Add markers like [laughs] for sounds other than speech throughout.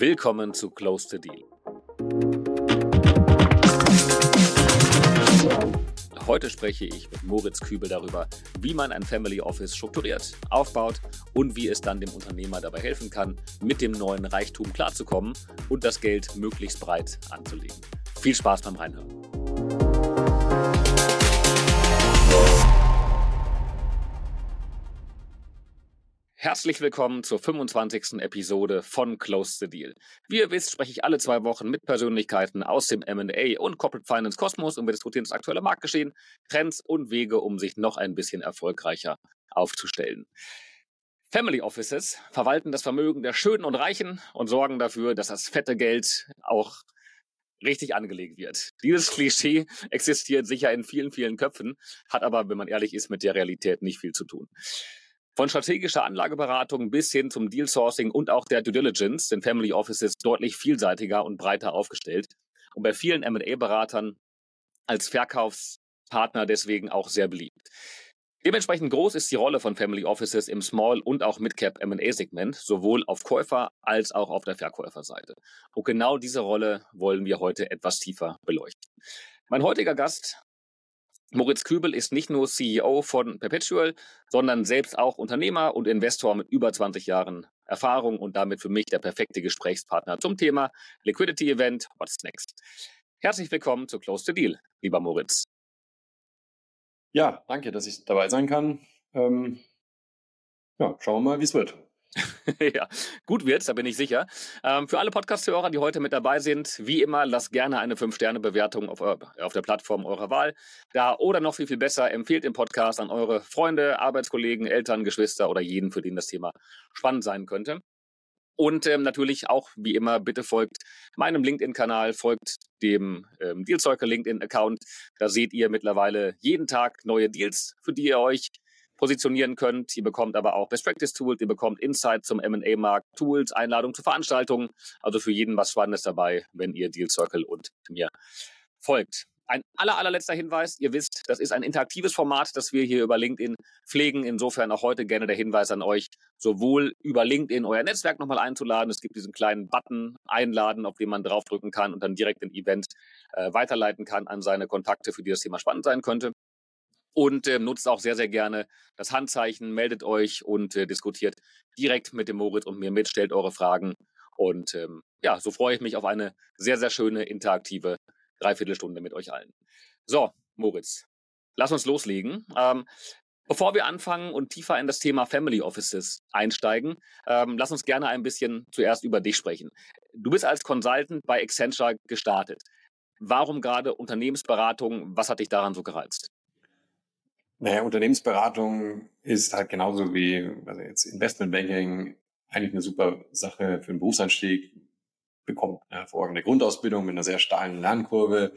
Willkommen zu Close the Deal. Heute spreche ich mit Moritz Kübel darüber, wie man ein Family Office strukturiert, aufbaut und wie es dann dem Unternehmer dabei helfen kann, mit dem neuen Reichtum klarzukommen und das Geld möglichst breit anzulegen. Viel Spaß beim Reinhören. Herzlich willkommen zur 25. Episode von Close the Deal. Wie ihr wisst, spreche ich alle zwei Wochen mit Persönlichkeiten aus dem M&A und Corporate Finance Kosmos und wir diskutieren das aktuelle Marktgeschehen, Trends und Wege, um sich noch ein bisschen erfolgreicher aufzustellen. Family Offices verwalten das Vermögen der Schönen und Reichen und sorgen dafür, dass das fette Geld auch richtig angelegt wird. Dieses Klischee existiert sicher in vielen, vielen Köpfen, hat aber, wenn man ehrlich ist, mit der Realität nicht viel zu tun. Von strategischer Anlageberatung bis hin zum Deal Sourcing und auch der Due Diligence sind Family Offices deutlich vielseitiger und breiter aufgestellt und bei vielen M&A-Beratern als Verkaufspartner deswegen auch sehr beliebt. Dementsprechend groß ist die Rolle von Family Offices im Small- und auch Mid-Cap M&A-Segment, sowohl auf Käufer- als auch auf der Verkäuferseite. Und genau diese Rolle wollen wir heute etwas tiefer beleuchten. Mein heutiger Gast Moritz Kübel ist nicht nur CEO von Perpetual, sondern selbst auch Unternehmer und Investor mit über 20 Jahren Erfahrung und damit für mich der perfekte Gesprächspartner zum Thema Liquidity Event What's Next. Herzlich willkommen zu Close the Deal, lieber Moritz. Ja, danke, dass ich dabei sein kann. Ähm, ja, schauen wir mal, wie es wird. [laughs] ja, gut wird's, da bin ich sicher. Ähm, für alle Podcast-Hörer, die heute mit dabei sind, wie immer, lasst gerne eine 5-Sterne-Bewertung auf, auf der Plattform eurer Wahl da oder noch viel, viel besser, empfehlt den Podcast an eure Freunde, Arbeitskollegen, Eltern, Geschwister oder jeden, für den das Thema spannend sein könnte. Und ähm, natürlich auch, wie immer, bitte folgt meinem LinkedIn-Kanal, folgt dem ähm, Dealzeuger LinkedIn-Account. Da seht ihr mittlerweile jeden Tag neue Deals, für die ihr euch positionieren könnt. Ihr bekommt aber auch Best Practice Tools, ihr bekommt Insights zum M&A-Markt, Tools, Einladungen zu Veranstaltungen. Also für jeden was Spannendes dabei, wenn ihr Deal Circle und mir folgt. Ein aller, allerletzter Hinweis. Ihr wisst, das ist ein interaktives Format, das wir hier über LinkedIn pflegen. Insofern auch heute gerne der Hinweis an euch, sowohl über LinkedIn euer Netzwerk nochmal einzuladen. Es gibt diesen kleinen Button einladen, auf den man draufdrücken kann und dann direkt den Event äh, weiterleiten kann an seine Kontakte, für die das Thema spannend sein könnte und äh, nutzt auch sehr, sehr gerne das Handzeichen, meldet euch und äh, diskutiert direkt mit dem Moritz und mir mit, stellt eure Fragen. Und ähm, ja, so freue ich mich auf eine sehr, sehr schöne, interaktive Dreiviertelstunde mit euch allen. So, Moritz, lass uns loslegen. Ähm, Bevor wir anfangen und tiefer in das Thema Family Offices einsteigen, ähm, lass uns gerne ein bisschen zuerst über dich sprechen. Du bist als Consultant bei Accenture gestartet. Warum gerade Unternehmensberatung? Was hat dich daran so gereizt? Naja, Unternehmensberatung ist halt genauso wie also jetzt Investmentbanking eigentlich eine super Sache für einen Berufseinstieg. Bekommt eine hervorragende Grundausbildung mit einer sehr steilen Lernkurve.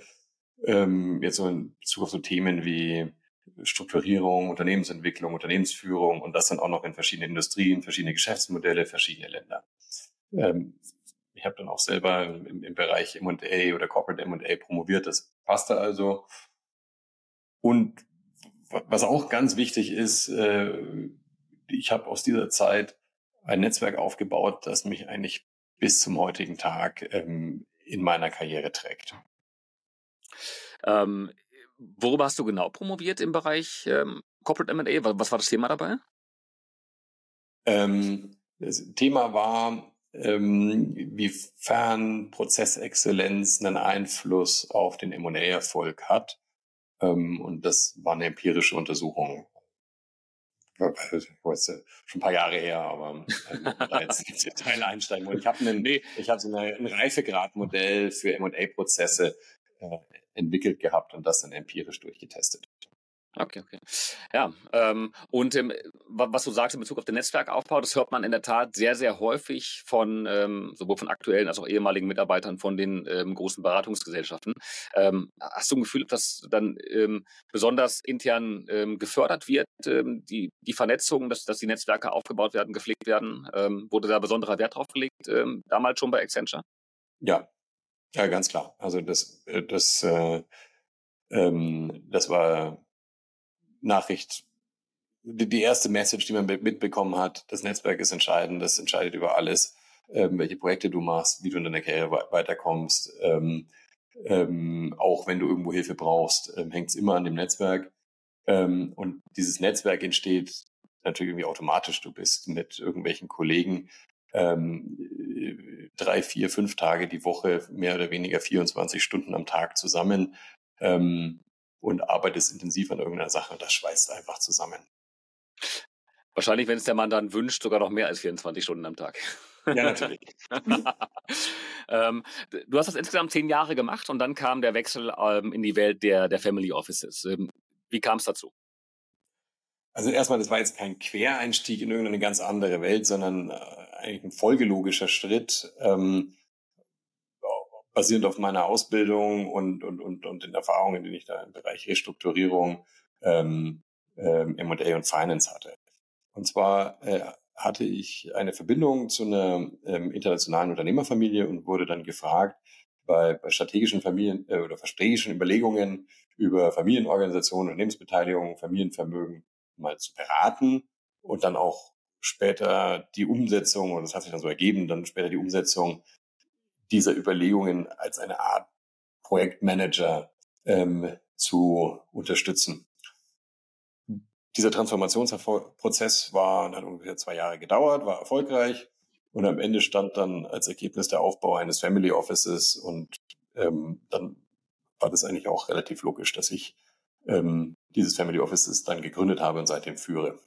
Ähm, jetzt so in Bezug auf so Themen wie Strukturierung, Unternehmensentwicklung, Unternehmensführung und das dann auch noch in verschiedenen Industrien, verschiedene Geschäftsmodelle, verschiedene Länder. Ähm, ich habe dann auch selber im, im Bereich M&A oder Corporate M&A promoviert, das passte also. Und was auch ganz wichtig ist, äh, ich habe aus dieser Zeit ein Netzwerk aufgebaut, das mich eigentlich bis zum heutigen Tag ähm, in meiner Karriere trägt. Ähm, worüber hast du genau promoviert im Bereich ähm, Corporate M&A? Was war das Thema dabei? Ähm, das Thema war, ähm, wiefern Prozessexzellenz einen Einfluss auf den M&A-Erfolg hat und das war eine empirische Untersuchung. Ich weiß, schon ein paar Jahre her, aber ähm, da jetzt ins Detail einsteigen wollen. Ich habe nee. hab so ein Reifegradmodell für M&A-Prozesse äh, entwickelt gehabt und das dann empirisch durchgetestet. Okay, okay. Ja, ähm, und ähm, was du sagst in Bezug auf den Netzwerkaufbau, das hört man in der Tat sehr, sehr häufig von ähm, sowohl von aktuellen als auch ehemaligen Mitarbeitern von den ähm, großen Beratungsgesellschaften. Ähm, hast du ein Gefühl, dass dann ähm, besonders intern ähm, gefördert wird, ähm, die, die Vernetzung, dass, dass die Netzwerke aufgebaut werden, gepflegt werden? Ähm, wurde da besonderer Wert drauf gelegt, ähm, damals schon bei Accenture? Ja, ja, ganz klar. Also das, äh, das, äh, ähm, das war Nachricht, die, die erste Message, die man mitbekommen hat, das Netzwerk ist entscheidend, das entscheidet über alles. ähm, welche Projekte du machst, wie du in deiner Karriere weiterkommst. Ähm, ähm, auch wenn du irgendwo Hilfe brauchst, ähm, hängt es immer an dem Netzwerk. Ähm, und dieses Netzwerk entsteht natürlich irgendwie automatisch. Du bist mit irgendwelchen Kollegen ähm, drei, vier, fünf Tage die Woche, mehr oder weniger 24 Stunden am Tag zusammen ähm, und arbeitest intensiv an irgendeiner Sache und das schweißt einfach zusammen. Wahrscheinlich, wenn es der Mann dann wünscht, sogar noch mehr als 24 Stunden am Tag. Ja, natürlich. [laughs] ähm, du hast das insgesamt zehn Jahre gemacht und dann kam der Wechsel ähm, in die Welt der, der Family Offices. Ähm, wie kam es dazu? Also erstmal, das war jetzt kein Quereinstieg in irgendeine ganz andere Welt, sondern äh, eigentlich ein folgelogischer Schritt, ähm, basierend auf meiner Ausbildung und, und, und, und den Erfahrungen, die ich da im Bereich Restrukturierung, ähm, ähm, M&A und Finance hatte. Und zwar äh, hatte ich eine Verbindung zu einer ähm, internationalen Unternehmerfamilie und wurde dann gefragt, bei, bei strategischen Familien äh, oder strategischen Überlegungen über Familienorganisationen, Unternehmensbeteiligung, Familienvermögen mal zu beraten und dann auch später die Umsetzung, und das hat sich dann so ergeben, dann später die Umsetzung dieser Überlegungen als eine Art Projektmanager ähm, zu unterstützen. Dieser Transformationsprozess war, hat ungefähr zwei Jahre gedauert, war erfolgreich und am Ende stand dann als Ergebnis der Aufbau eines Family Offices und ähm, dann war das eigentlich auch relativ logisch, dass ich ähm, dieses Family Offices dann gegründet habe und seitdem führe.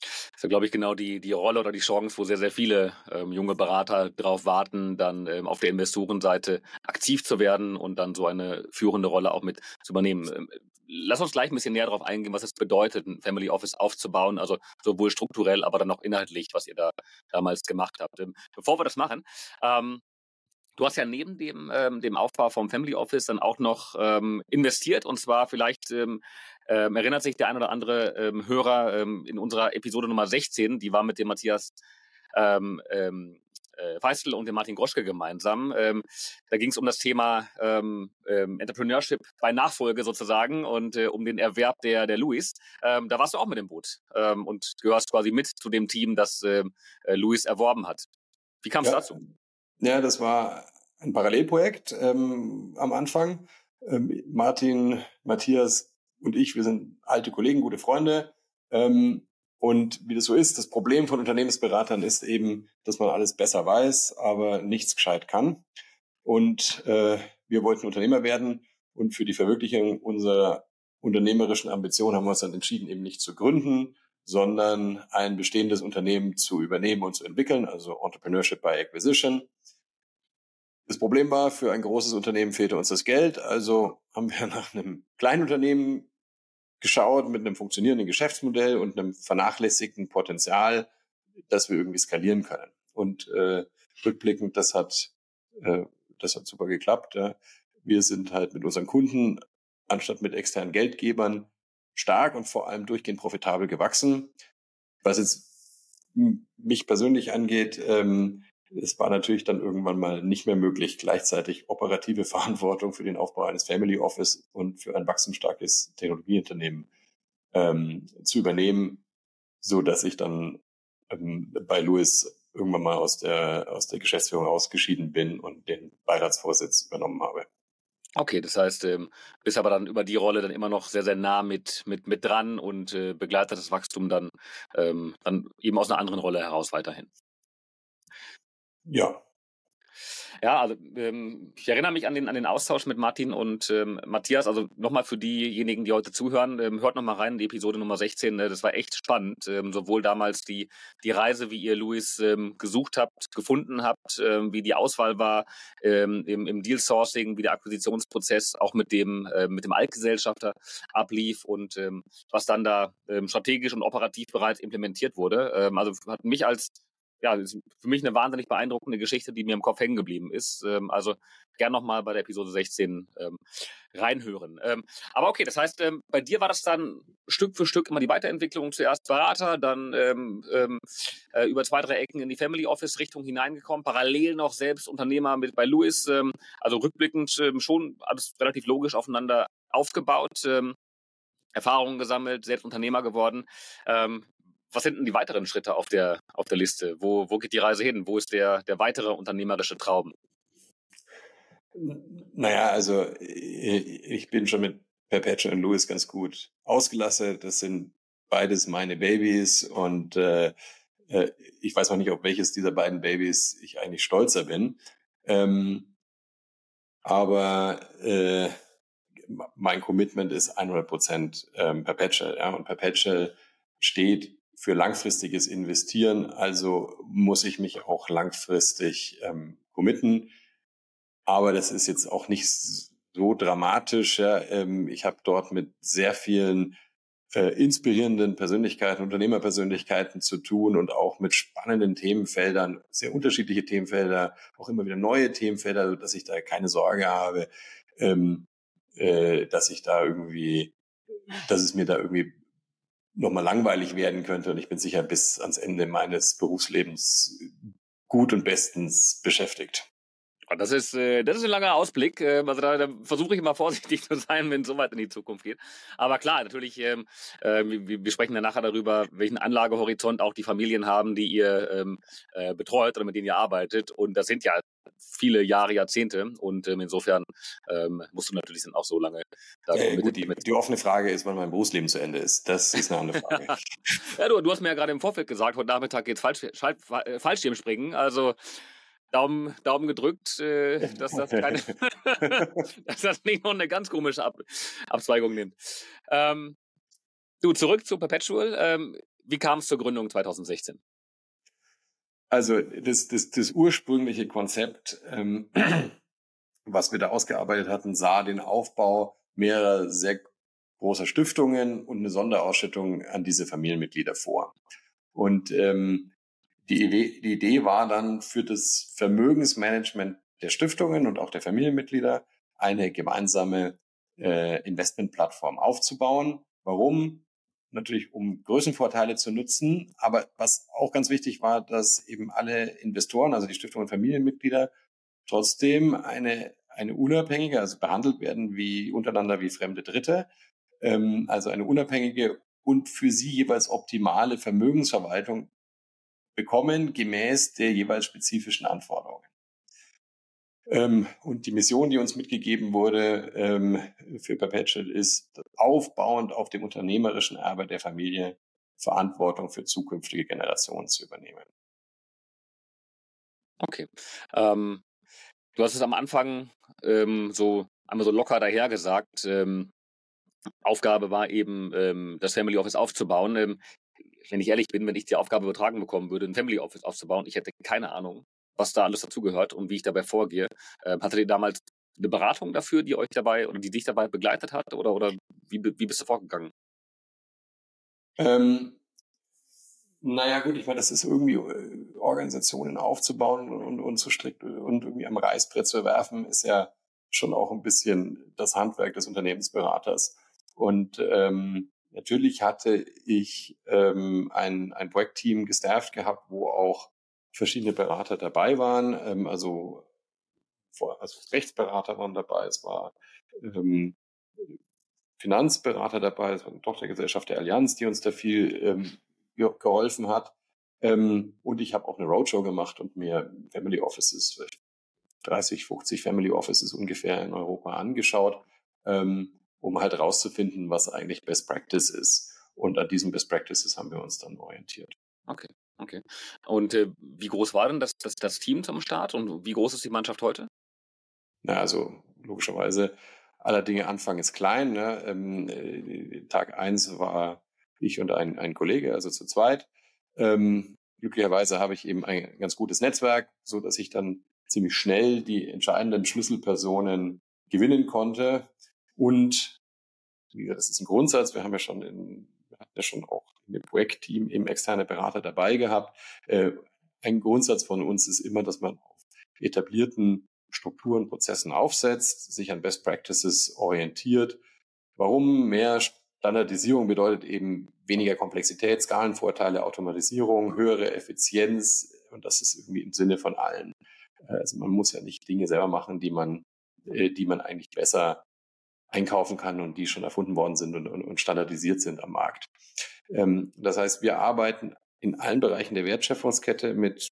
Das ist ja, glaube ich, genau die, die Rolle oder die Chance, wo sehr, sehr viele ähm, junge Berater darauf warten, dann ähm, auf der Investorenseite aktiv zu werden und dann so eine führende Rolle auch mit zu übernehmen. Ähm, lass uns gleich ein bisschen näher darauf eingehen, was es bedeutet, ein Family Office aufzubauen, also sowohl strukturell, aber dann auch inhaltlich, was ihr da damals gemacht habt. Ähm, bevor wir das machen, ähm, Du hast ja neben dem, ähm, dem Aufbau vom Family Office dann auch noch ähm, investiert und zwar vielleicht ähm, ähm, erinnert sich der ein oder andere ähm, Hörer ähm, in unserer Episode Nummer 16, die war mit dem Matthias ähm, ähm, äh, Feistel und dem Martin Groschke gemeinsam. Ähm, da ging es um das Thema ähm, ähm, Entrepreneurship bei Nachfolge sozusagen und äh, um den Erwerb der, der Louis. Ähm, da warst du auch mit dem Boot ähm, und gehörst quasi mit zu dem Team, das ähm, äh, Louis erworben hat. Wie kam es ja, dazu? Ja, das war ein Parallelprojekt ähm, am Anfang. Ähm, Martin, Matthias und ich, wir sind alte Kollegen, gute Freunde. Ähm, und wie das so ist, das Problem von Unternehmensberatern ist eben, dass man alles besser weiß, aber nichts gescheit kann. Und äh, wir wollten Unternehmer werden und für die Verwirklichung unserer unternehmerischen Ambition haben wir uns dann entschieden, eben nicht zu gründen, sondern ein bestehendes Unternehmen zu übernehmen und zu entwickeln, also Entrepreneurship by Acquisition. Das Problem war, für ein großes Unternehmen fehlte uns das Geld, also haben wir [laughs] nach einem kleinen Unternehmen geschaut mit einem funktionierenden Geschäftsmodell und einem vernachlässigten Potenzial, dass wir irgendwie skalieren können. Und äh, rückblickend, das hat, äh, das hat super geklappt. Ja. Wir sind halt mit unseren Kunden anstatt mit externen Geldgebern stark und vor allem durchgehend profitabel gewachsen. Was jetzt mich persönlich angeht, ähm, es war natürlich dann irgendwann mal nicht mehr möglich, gleichzeitig operative [laughs] Verantwortung für den Aufbau eines Family Office und für ein wachstumsstarkes Technologieunternehmen ähm, zu übernehmen, so dass ich dann ähm, bei Louis irgendwann mal aus der, aus der Geschäftsführung ausgeschieden bin und den Beiratsvorsitz übernommen habe. Okay, das heißt, ähm, bist aber dann über die Rolle dann immer noch sehr, sehr nah mit, mit, mit dran und äh, begleitet das Wachstum dann, ähm, dann eben aus einer anderen Rolle heraus weiterhin. Ja. Ja, also ähm, ich erinnere mich an den, an den Austausch mit Martin und ähm, Matthias. Also nochmal für diejenigen, die heute zuhören, ähm, hört nochmal rein in die Episode Nummer 16. Äh, das war echt spannend. Ähm, sowohl damals die, die Reise, wie ihr Luis ähm, gesucht habt, gefunden habt, ähm, wie die Auswahl war ähm, im, im Deal Sourcing, wie der Akquisitionsprozess auch mit dem, äh, mit dem Altgesellschafter ablief und ähm, was dann da ähm, strategisch und operativ bereits implementiert wurde. Ähm, also hat mich als ja, für mich eine wahnsinnig beeindruckende Geschichte, die mir im Kopf hängen geblieben ist. Ähm, also gern nochmal bei der Episode 16 ähm, reinhören. Ähm, aber okay, das heißt, ähm, bei dir war das dann Stück für Stück immer die Weiterentwicklung. Zuerst Berater, dann ähm, ähm, äh, über zwei, drei Ecken in die Family Office Richtung hineingekommen, parallel noch selbst Unternehmer mit bei Louis. Ähm, also rückblickend ähm, schon alles relativ logisch aufeinander aufgebaut. Ähm, Erfahrungen gesammelt, selbst Unternehmer geworden. Ähm, was sind denn die weiteren Schritte auf der, auf der Liste? Wo, wo geht die Reise hin? Wo ist der, der weitere unternehmerische Traum? Naja, also ich bin schon mit Perpetual und Louis ganz gut ausgelassen. Das sind beides meine Babys und äh, äh, ich weiß noch nicht, auf welches dieser beiden Babys ich eigentlich stolzer bin. Ähm, aber äh, mein Commitment ist 100 Prozent ähm, Perpetual. Ja? Und Perpetual steht für langfristiges Investieren, also muss ich mich auch langfristig ähm, committen. Aber das ist jetzt auch nicht so dramatisch. Ja? Ähm, ich habe dort mit sehr vielen äh, inspirierenden Persönlichkeiten, Unternehmerpersönlichkeiten zu tun und auch mit spannenden Themenfeldern, sehr unterschiedliche Themenfelder, auch immer wieder neue Themenfelder, dass ich da keine Sorge habe, ähm, äh, dass ich da irgendwie, dass es mir da irgendwie nochmal langweilig werden könnte. Und ich bin sicher bis ans Ende meines Berufslebens gut und bestens beschäftigt. Das ist, äh, das ist ein langer Ausblick. Äh, also da, da versuche ich immer vorsichtig [laughs] zu sein, wenn es so weit in die Zukunft geht. Aber klar, natürlich, ähm, äh, wir, wir sprechen ja nachher darüber, welchen Anlagehorizont auch die Familien haben, die ihr ähm, äh, betreut oder mit denen ihr arbeitet. Und das sind ja viele Jahre, Jahrzehnte. Und ähm, insofern ähm, musst du natürlich dann auch so lange da äh, gut, die, die, offene Frage ist, wann mein Berufsleben zu Ende ist. Das ist eine andere Frage. [laughs] ja, du, du hast mir ja gerade im Vorfeld gesagt, heute Nachmittag geht's Falsch, äh, Fallschirmspringen. Also Daumen, Daumen gedrückt, äh, [laughs] dass, das keine, [laughs] dass das nicht noch eine ganz komische Ab Abzweigung nimmt. Ähm, du, zurück zu Perpetual. Ähm, wie kam es zur Gründung 2016? Also das, das, das ursprüngliche Konzept, ähm, [clears throat] was wir da ausgearbeitet hatten, sah den Aufbau mehrerer sehr großer Stiftungen und eine Sonderausschüttung an diese Familienmitglieder vor. Und ähm, die Idee, die Idee war dann für das Vermögensmanagement der Stiftungen und auch der Familienmitglieder eine gemeinsame äh, Investmentplattform aufzubauen. Warum? Natürlich, um Größenvorteile zu nutzen. Aber was auch ganz wichtig war, dass eben alle Investoren, also die Stiftungen und Familienmitglieder, trotzdem eine, eine unabhängige, also behandelt werden wie untereinander wie fremde Dritte, ähm, also eine unabhängige und für sie jeweils optimale Vermögensverwaltung bekommen, gemäß der jeweils spezifischen Anforderungen. Ähm, und die Mission, die uns mitgegeben wurde ähm, für Perpetual, ist aufbauend auf dem unternehmerischen Erbe der Familie Verantwortung für zukünftige Generationen zu übernehmen. Okay. Ähm, du hast es am Anfang ähm, so einmal so locker daher gesagt. Ähm, Aufgabe war eben, ähm, das Family Office aufzubauen. Wenn ich ehrlich bin, wenn ich die Aufgabe übertragen bekommen würde, ein Family Office aufzubauen, ich hätte keine Ahnung, was da alles dazugehört und wie ich dabei vorgehe. Äh, hattet ihr damals eine Beratung dafür, die euch dabei oder die dich dabei begleitet hat oder, oder wie, wie bist du vorgegangen? Ähm, naja, gut, ich meine, das ist irgendwie äh, Organisationen aufzubauen und, und zu strikt und irgendwie am Reißbrett zu werfen, ist ja schon auch ein bisschen das Handwerk des Unternehmensberaters. Und ähm, Natürlich hatte ich ähm, ein, ein Projektteam gestafft gehabt, wo auch verschiedene Berater dabei waren. Ähm, also, vor, also Rechtsberater waren dabei, es war ähm, Finanzberater dabei, es war eine Tochtergesellschaft der Allianz, die uns da viel ähm, geholfen hat. Ähm, und ich habe auch eine Roadshow gemacht und mir Family Offices, 30, 50 Family Offices ungefähr in Europa angeschaut. Ähm, um halt rauszufinden, was eigentlich Best Practice ist. Und an diesen Best Practices haben wir uns dann orientiert. Okay, okay. Und äh, wie groß war denn das, das, das Team zum Start und wie groß ist die Mannschaft heute? Na, also logischerweise aller Dinge Anfang ist klein. Ne? Ähm, äh, Tag eins war ich und ein, ein Kollege, also zu zweit. Ähm, glücklicherweise habe ich eben ein ganz gutes Netzwerk, so dass ich dann ziemlich schnell die entscheidenden Schlüsselpersonen gewinnen konnte. Und wie gesagt, das ist ein Grundsatz. Wir haben ja schon in, hatten ja schon auch in dem Projektteam eben externe Berater dabei gehabt. Äh, ein Grundsatz von uns ist immer, dass man auf etablierten Strukturen, Prozessen aufsetzt, sich an Best Practices orientiert. Warum mehr Standardisierung bedeutet eben weniger Komplexität, Skalenvorteile, Automatisierung, höhere Effizienz und das ist irgendwie im Sinne von allen. Äh, also man muss ja nicht Dinge selber machen, die man, äh, die man eigentlich besser einkaufen kann und die schon erfunden worden sind und, und, und standardisiert sind am Markt. Ähm, das heißt, wir arbeiten in allen Bereichen der Wertschöpfungskette mit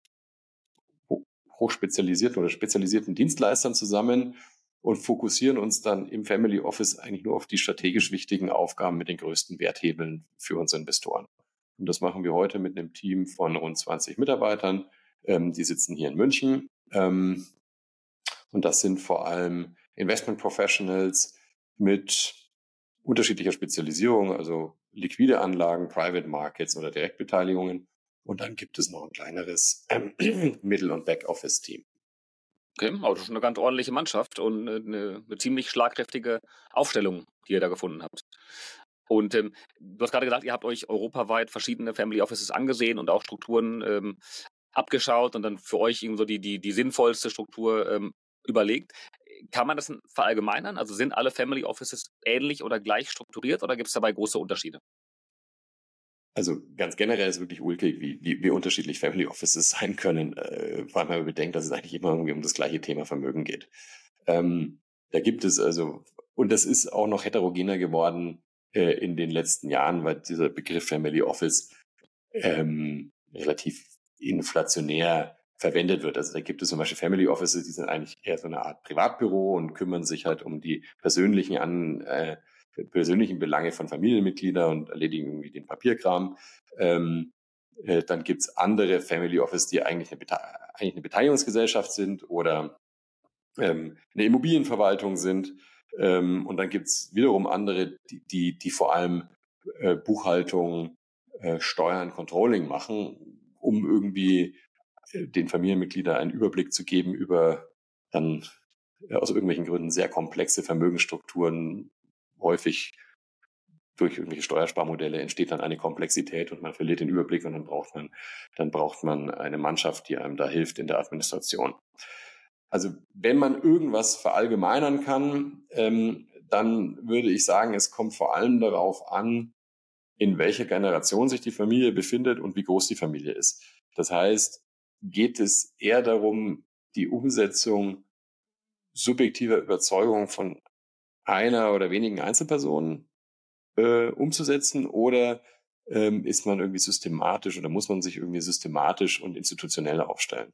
hochspezialisierten oder spezialisierten Dienstleistern zusammen und fokussieren uns dann im Family Office eigentlich nur auf die strategisch wichtigen Aufgaben mit den größten Werthebeln für unsere Investoren. Und das machen wir heute mit einem Team von rund 20 Mitarbeitern. Ähm, die sitzen hier in München. Ähm, und das sind vor allem Investment Professionals mit unterschiedlicher Spezialisierung, also liquide Anlagen, Private Markets oder Direktbeteiligungen. Und dann gibt es noch ein kleineres ähm, [clears throat] Middle- und Backoffice-Team. Okay, also schon eine ganz ordentliche Mannschaft und eine, eine ziemlich schlagkräftige Aufstellung, die ihr da gefunden habt. Und ähm, du hast gerade gesagt, ihr habt euch europaweit verschiedene Family Offices angesehen und auch Strukturen ähm, abgeschaut und dann für euch irgendwie so die, die, die sinnvollste Struktur ähm, überlegt. Kann man das verallgemeinern? Also sind alle Family Offices ähnlich oder gleich strukturiert oder gibt es dabei große Unterschiede? Also ganz generell ist wirklich ulkig, wie, wie, wie unterschiedlich Family Offices sein können, äh, vor allem wenn man bedenkt, dass es eigentlich immer irgendwie um das gleiche Thema Vermögen geht. Ähm, da gibt es also, und das ist auch noch heterogener geworden äh, in den letzten Jahren, weil dieser Begriff Family Office ähm, relativ inflationär verwendet wird. Also da gibt es zum Beispiel Family Offices, die sind eigentlich eher so eine Art Privatbüro und kümmern sich halt um die persönlichen an äh, persönlichen Belange von Familienmitgliedern und erledigen irgendwie den Papierkram. Ähm, äh, dann gibt's andere Family Office, die eigentlich eine, Bete eigentlich eine Beteiligungsgesellschaft sind oder ähm, eine Immobilienverwaltung sind. Ähm, und dann gibt's wiederum andere, die, die, die vor allem äh, Buchhaltung, äh, Steuern, Controlling machen, um irgendwie den Familienmitgliedern einen Überblick zu geben über dann äh, aus irgendwelchen Gründen sehr komplexe Vermögensstrukturen, häufig durch irgendwelche Steuersparmodelle entsteht dann eine Komplexität und man verliert den Überblick und dann braucht man, dann braucht man eine Mannschaft, die einem da hilft in der Administration. Also wenn man irgendwas verallgemeinern kann, ähm, dann würde ich sagen, es kommt vor allem darauf an, in welcher Generation sich die Familie befindet und wie groß die Familie ist. Das heißt, geht es eher darum, die Umsetzung subjektiver Überzeugung von einer oder wenigen Einzelpersonen äh, umzusetzen oder ähm, ist man irgendwie systematisch oder muss man sich irgendwie systematisch und institutionell aufstellen?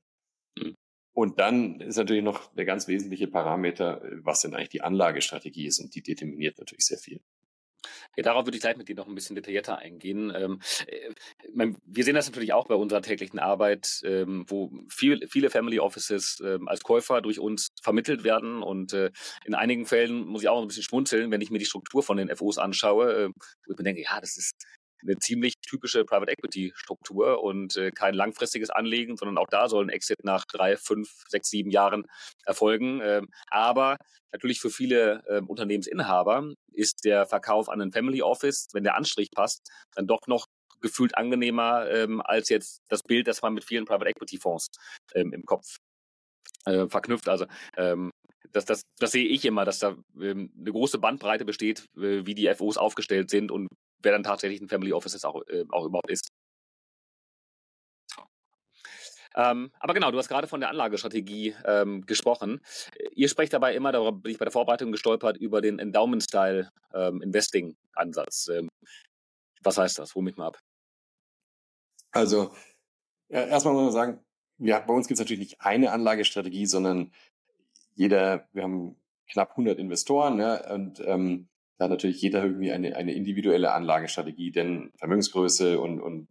Mhm. Und dann ist natürlich noch der ganz wesentliche Parameter, was denn eigentlich die Anlagestrategie ist und die determiniert natürlich sehr viel. Ja, darauf würde ich gleich mit dir noch ein bisschen detaillierter eingehen. Ähm, äh, wir sehen das natürlich auch bei unserer täglichen Arbeit, ähm, wo viel, viele Family Offices ähm, als Käufer durch uns vermittelt werden. Und äh, in einigen Fällen muss ich auch ein bisschen schmunzeln, wenn ich mir die Struktur von den FOs anschaue, äh, wo ich mir denke, ja, das ist eine ziemlich typische Private Equity Struktur und äh, kein langfristiges Anlegen, sondern auch da soll ein Exit nach drei, fünf, sechs, sieben Jahren erfolgen. Ähm, aber natürlich für viele äh, Unternehmensinhaber ist der Verkauf an ein Family Office, wenn der Anstrich passt, dann doch noch gefühlt angenehmer ähm, als jetzt das Bild, das man mit vielen Private Equity Fonds ähm, im Kopf äh, verknüpft. Also ähm, das, das, das sehe ich immer, dass da ähm, eine große Bandbreite besteht, äh, wie die FOs aufgestellt sind und wer dann tatsächlich ein Family Office auch, äh, auch überhaupt ist. Ähm, aber genau, du hast gerade von der Anlagestrategie ähm, gesprochen. Ihr sprecht dabei immer, darüber bin ich bei der Vorbereitung gestolpert, über den Endowment-Style ähm. Ähm, was heißt das? Hol mich mal ab. Also, ja, erstmal muss man sagen, ja, bei uns gibt es natürlich nicht eine Anlagestrategie, sondern jeder, wir haben knapp 100 Investoren ja, und ähm, da hat natürlich jeder irgendwie eine, eine individuelle Anlagestrategie, denn Vermögensgröße und, und,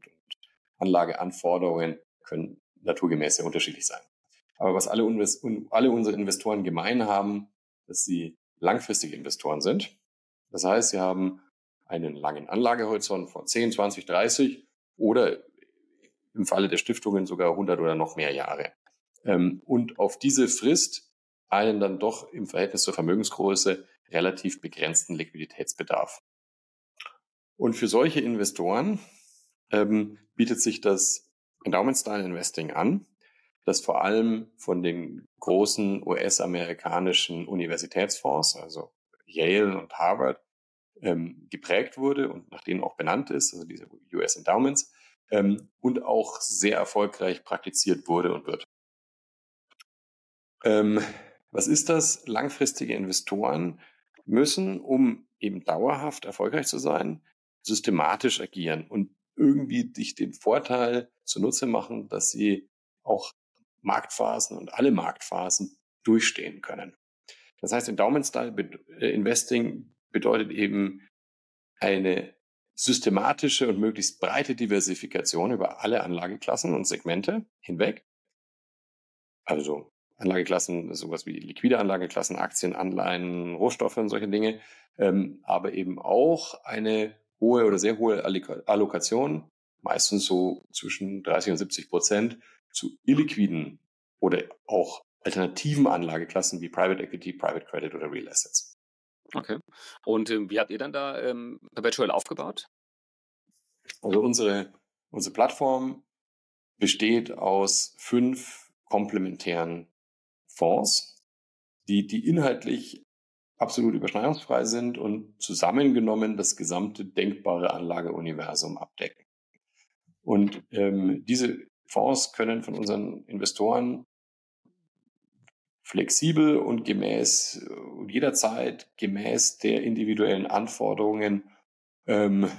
Anlageanforderungen können naturgemäß sehr unterschiedlich sein. Aber was alle, alle unsere Investoren gemein haben, dass sie langfristige Investoren sind. Das heißt, sie haben einen langen Anlagehorizont von 10, 20, 30 oder im Falle der Stiftungen sogar 100 oder noch mehr Jahre. Ähm, und auf diese Frist einen dann doch im Verhältnis zur Vermögensgröße relativ begrenzten Liquiditätsbedarf. Und für solche Investoren ähm, bietet sich das Endowment-Style Investing an, das vor allem von den großen US-amerikanischen Universitätsfonds, also Yale und Harvard, ähm, geprägt wurde und nach denen auch benannt ist, also diese US Endowments, ähm, und auch sehr erfolgreich praktiziert wurde und wird. Ähm, was ist das? Langfristige Investoren müssen, um eben dauerhaft erfolgreich zu sein, systematisch agieren und irgendwie sich den Vorteil zunutze machen, dass sie auch Marktphasen und alle Marktphasen durchstehen können. Das heißt, Endowment Style äh, Investing bedeutet eben eine systematische und möglichst breite Diversifikation über alle Anlageklassen und Segmente hinweg. Also Anlageklassen, sowas wie liquide Anlageklassen, Aktien, Anleihen, Rohstoffe und solche Dinge, ähm, aber eben auch eine hohe oder sehr hohe Allokation, meistens so zwischen 30 und 70 Prozent, zu illiquiden oder auch alternativen Anlageklassen wie Private Equity, Private Credit oder Real Assets. Okay. Und ähm, wie habt ihr dann da ähm, Perpetual aufgebaut? Also unsere, unsere Plattform besteht aus fünf komplementären Fonds, die, die inhaltlich absolut überschneidungsfrei sind und zusammengenommen das gesamte denkbare Anlageuniversum abdecken. Und ähm, diese Fonds können von unseren Investoren flexibel und gemäß und jederzeit gemäß der individuellen Anforderungen ähm,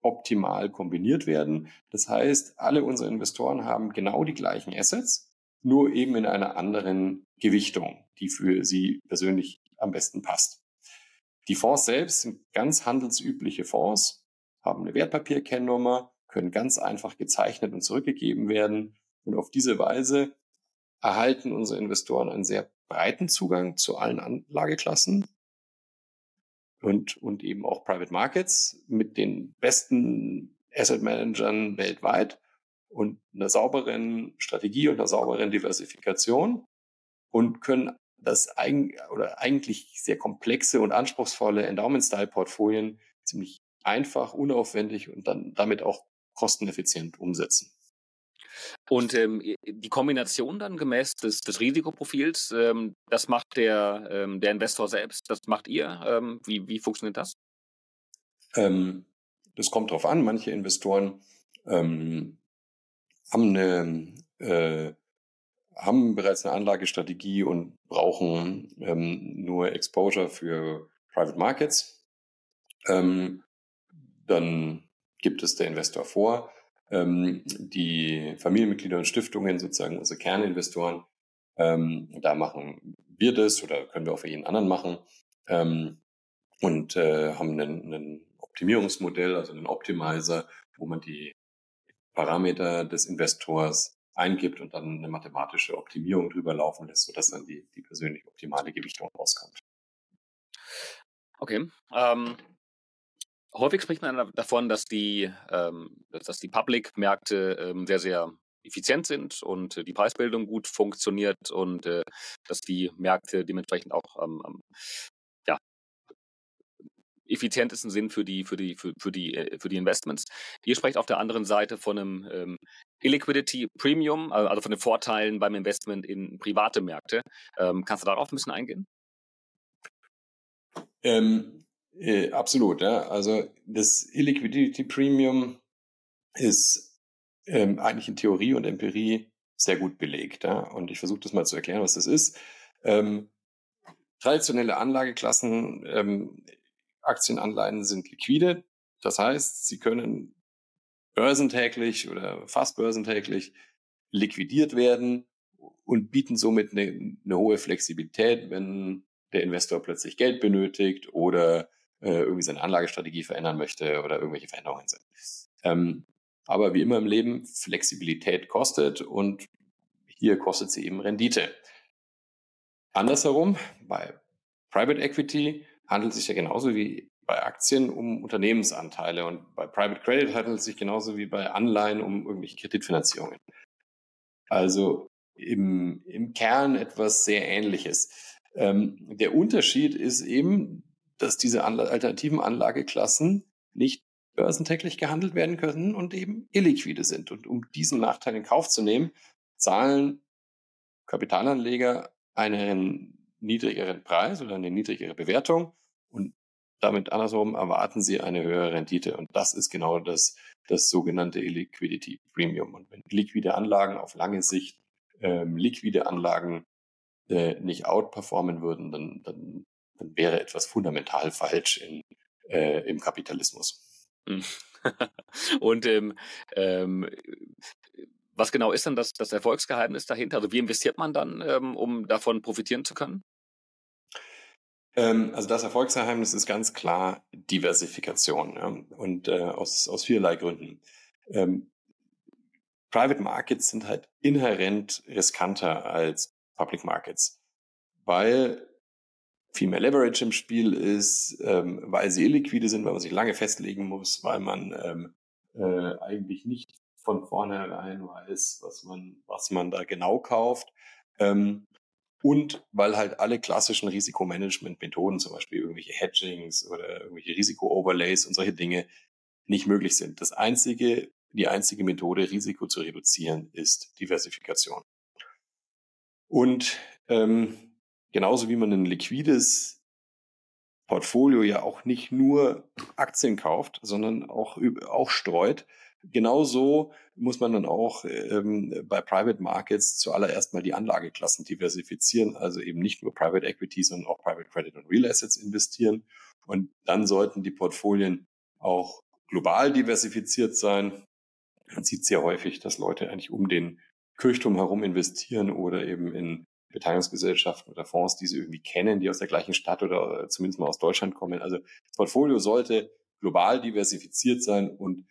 optimal kombiniert werden. Das heißt, alle unsere Investoren haben genau die gleichen Assets, nur eben in einer anderen Gewichtung, die für sie persönlich am besten passt. Die Fonds selbst sind ganz handelsübliche Fonds, haben eine Wertpapierkennnummer, können ganz einfach gezeichnet und zurückgegeben werden. Und auf diese Weise erhalten unsere Investoren einen sehr breiten Zugang zu allen Anlageklassen und, und eben auch Private Markets mit den besten Asset Managern weltweit und einer sauberen Strategie und einer sauberen Diversifikation und können das eigen, oder eigentlich sehr komplexe und anspruchsvolle Endowment-Style-Portfolien ziemlich einfach, unaufwendig und dann damit auch kosteneffizient umsetzen. Und ähm, die Kombination dann gemäß des, des Risikoprofils, ähm, das macht der, ähm, der Investor selbst, das macht ihr. Ähm, wie, wie funktioniert das? Ähm, das kommt drauf an. Manche Investoren ähm, haben eine äh, haben bereits eine Anlagestrategie und brauchen ähm, nur Exposure für Private Markets. Ähm, dann gibt es der Investor vor. Ähm, die Familienmitglieder und Stiftungen, sozusagen unsere Kerninvestoren, ähm, da machen wir das oder können wir auch für jeden anderen machen ähm, und äh, haben einen, einen Optimierungsmodell, also einen Optimizer, wo man die Parameter des Investors eingibt und dann eine mathematische Optimierung drüber laufen lässt, sodass dann die, die persönlich optimale Gewichtung rauskommt. Okay. Ähm, häufig spricht man davon, dass die, ähm, dass die Public-Märkte ähm, sehr, sehr effizient sind und äh, die Preisbildung gut funktioniert und äh, dass die Märkte dementsprechend auch ja, effizientesten sind für die, für die, für, für die, äh, für die Investments. Ihr sprecht auf der anderen Seite von einem ähm, Illiquidity Premium, also von den Vorteilen beim Investment in private Märkte. Ähm, kannst du darauf ein bisschen eingehen? Ähm, äh, absolut, ja. Also das Illiquidity Premium ist ähm, eigentlich in Theorie und Empirie sehr gut belegt. Ja? Und ich versuche das mal zu erklären, was das ist. Ähm, traditionelle Anlageklassen, ähm, Aktienanleihen sind liquide. Das heißt, sie können börsentäglich oder fast börsentäglich liquidiert werden und bieten somit eine, eine hohe Flexibilität, wenn der Investor plötzlich Geld benötigt oder äh, irgendwie seine Anlagestrategie verändern möchte oder irgendwelche Veränderungen sind. Ähm, aber wie immer im Leben, Flexibilität kostet und hier kostet sie eben Rendite. Andersherum, bei Private Equity handelt es sich ja genauso wie bei Aktien um Unternehmensanteile und bei Private Credit handelt es sich genauso wie bei Anleihen um irgendwelche Kreditfinanzierungen. Also im, im Kern etwas sehr Ähnliches. Ähm, der Unterschied ist eben, dass diese alternativen Anlageklassen nicht börsentäglich gehandelt werden können und eben illiquide sind. Und um diesen Nachteil in Kauf zu nehmen, zahlen Kapitalanleger einen niedrigeren Preis oder eine niedrigere Bewertung damit andersrum erwarten sie eine höhere Rendite. Und das ist genau das, das sogenannte Liquidity Premium. Und wenn liquide Anlagen auf lange Sicht ähm, liquide Anlagen äh, nicht outperformen würden, dann, dann, dann wäre etwas fundamental falsch in, äh, im Kapitalismus. Hm. [laughs] Und ähm, ähm, was genau ist denn das, das Erfolgsgeheimnis dahinter? Also wie investiert man dann, ähm, um davon profitieren zu können? Ähm, also das Erfolgsgeheimnis ist ganz klar Diversifikation ja? und äh, aus, aus vielerlei Gründen. Ähm, Private Markets sind halt inhärent riskanter als Public Markets, weil viel mehr Leverage im Spiel ist, ähm, weil sie illiquide sind, weil man sich lange festlegen muss, weil man ähm, äh, eigentlich nicht von vornherein weiß, was man, was man da genau kauft. Ähm, und weil halt alle klassischen Risikomanagement-Methoden, zum Beispiel irgendwelche Hedgings oder irgendwelche Risiko-Overlays und solche Dinge, nicht möglich sind. Das einzige, die einzige Methode, Risiko zu reduzieren, ist Diversifikation. Und ähm, genauso wie man ein liquides Portfolio ja auch nicht nur Aktien kauft, sondern auch, auch streut, Genauso muss man dann auch ähm, bei Private Markets zuallererst mal die Anlageklassen diversifizieren, also eben nicht nur Private Equity, sondern auch Private Credit und Real Assets investieren. Und dann sollten die Portfolien auch global diversifiziert sein. Man sieht sehr häufig, dass Leute eigentlich um den Kirchturm herum investieren oder eben in Beteiligungsgesellschaften oder Fonds, die sie irgendwie kennen, die aus der gleichen Stadt oder zumindest mal aus Deutschland kommen. Also das Portfolio sollte global diversifiziert sein und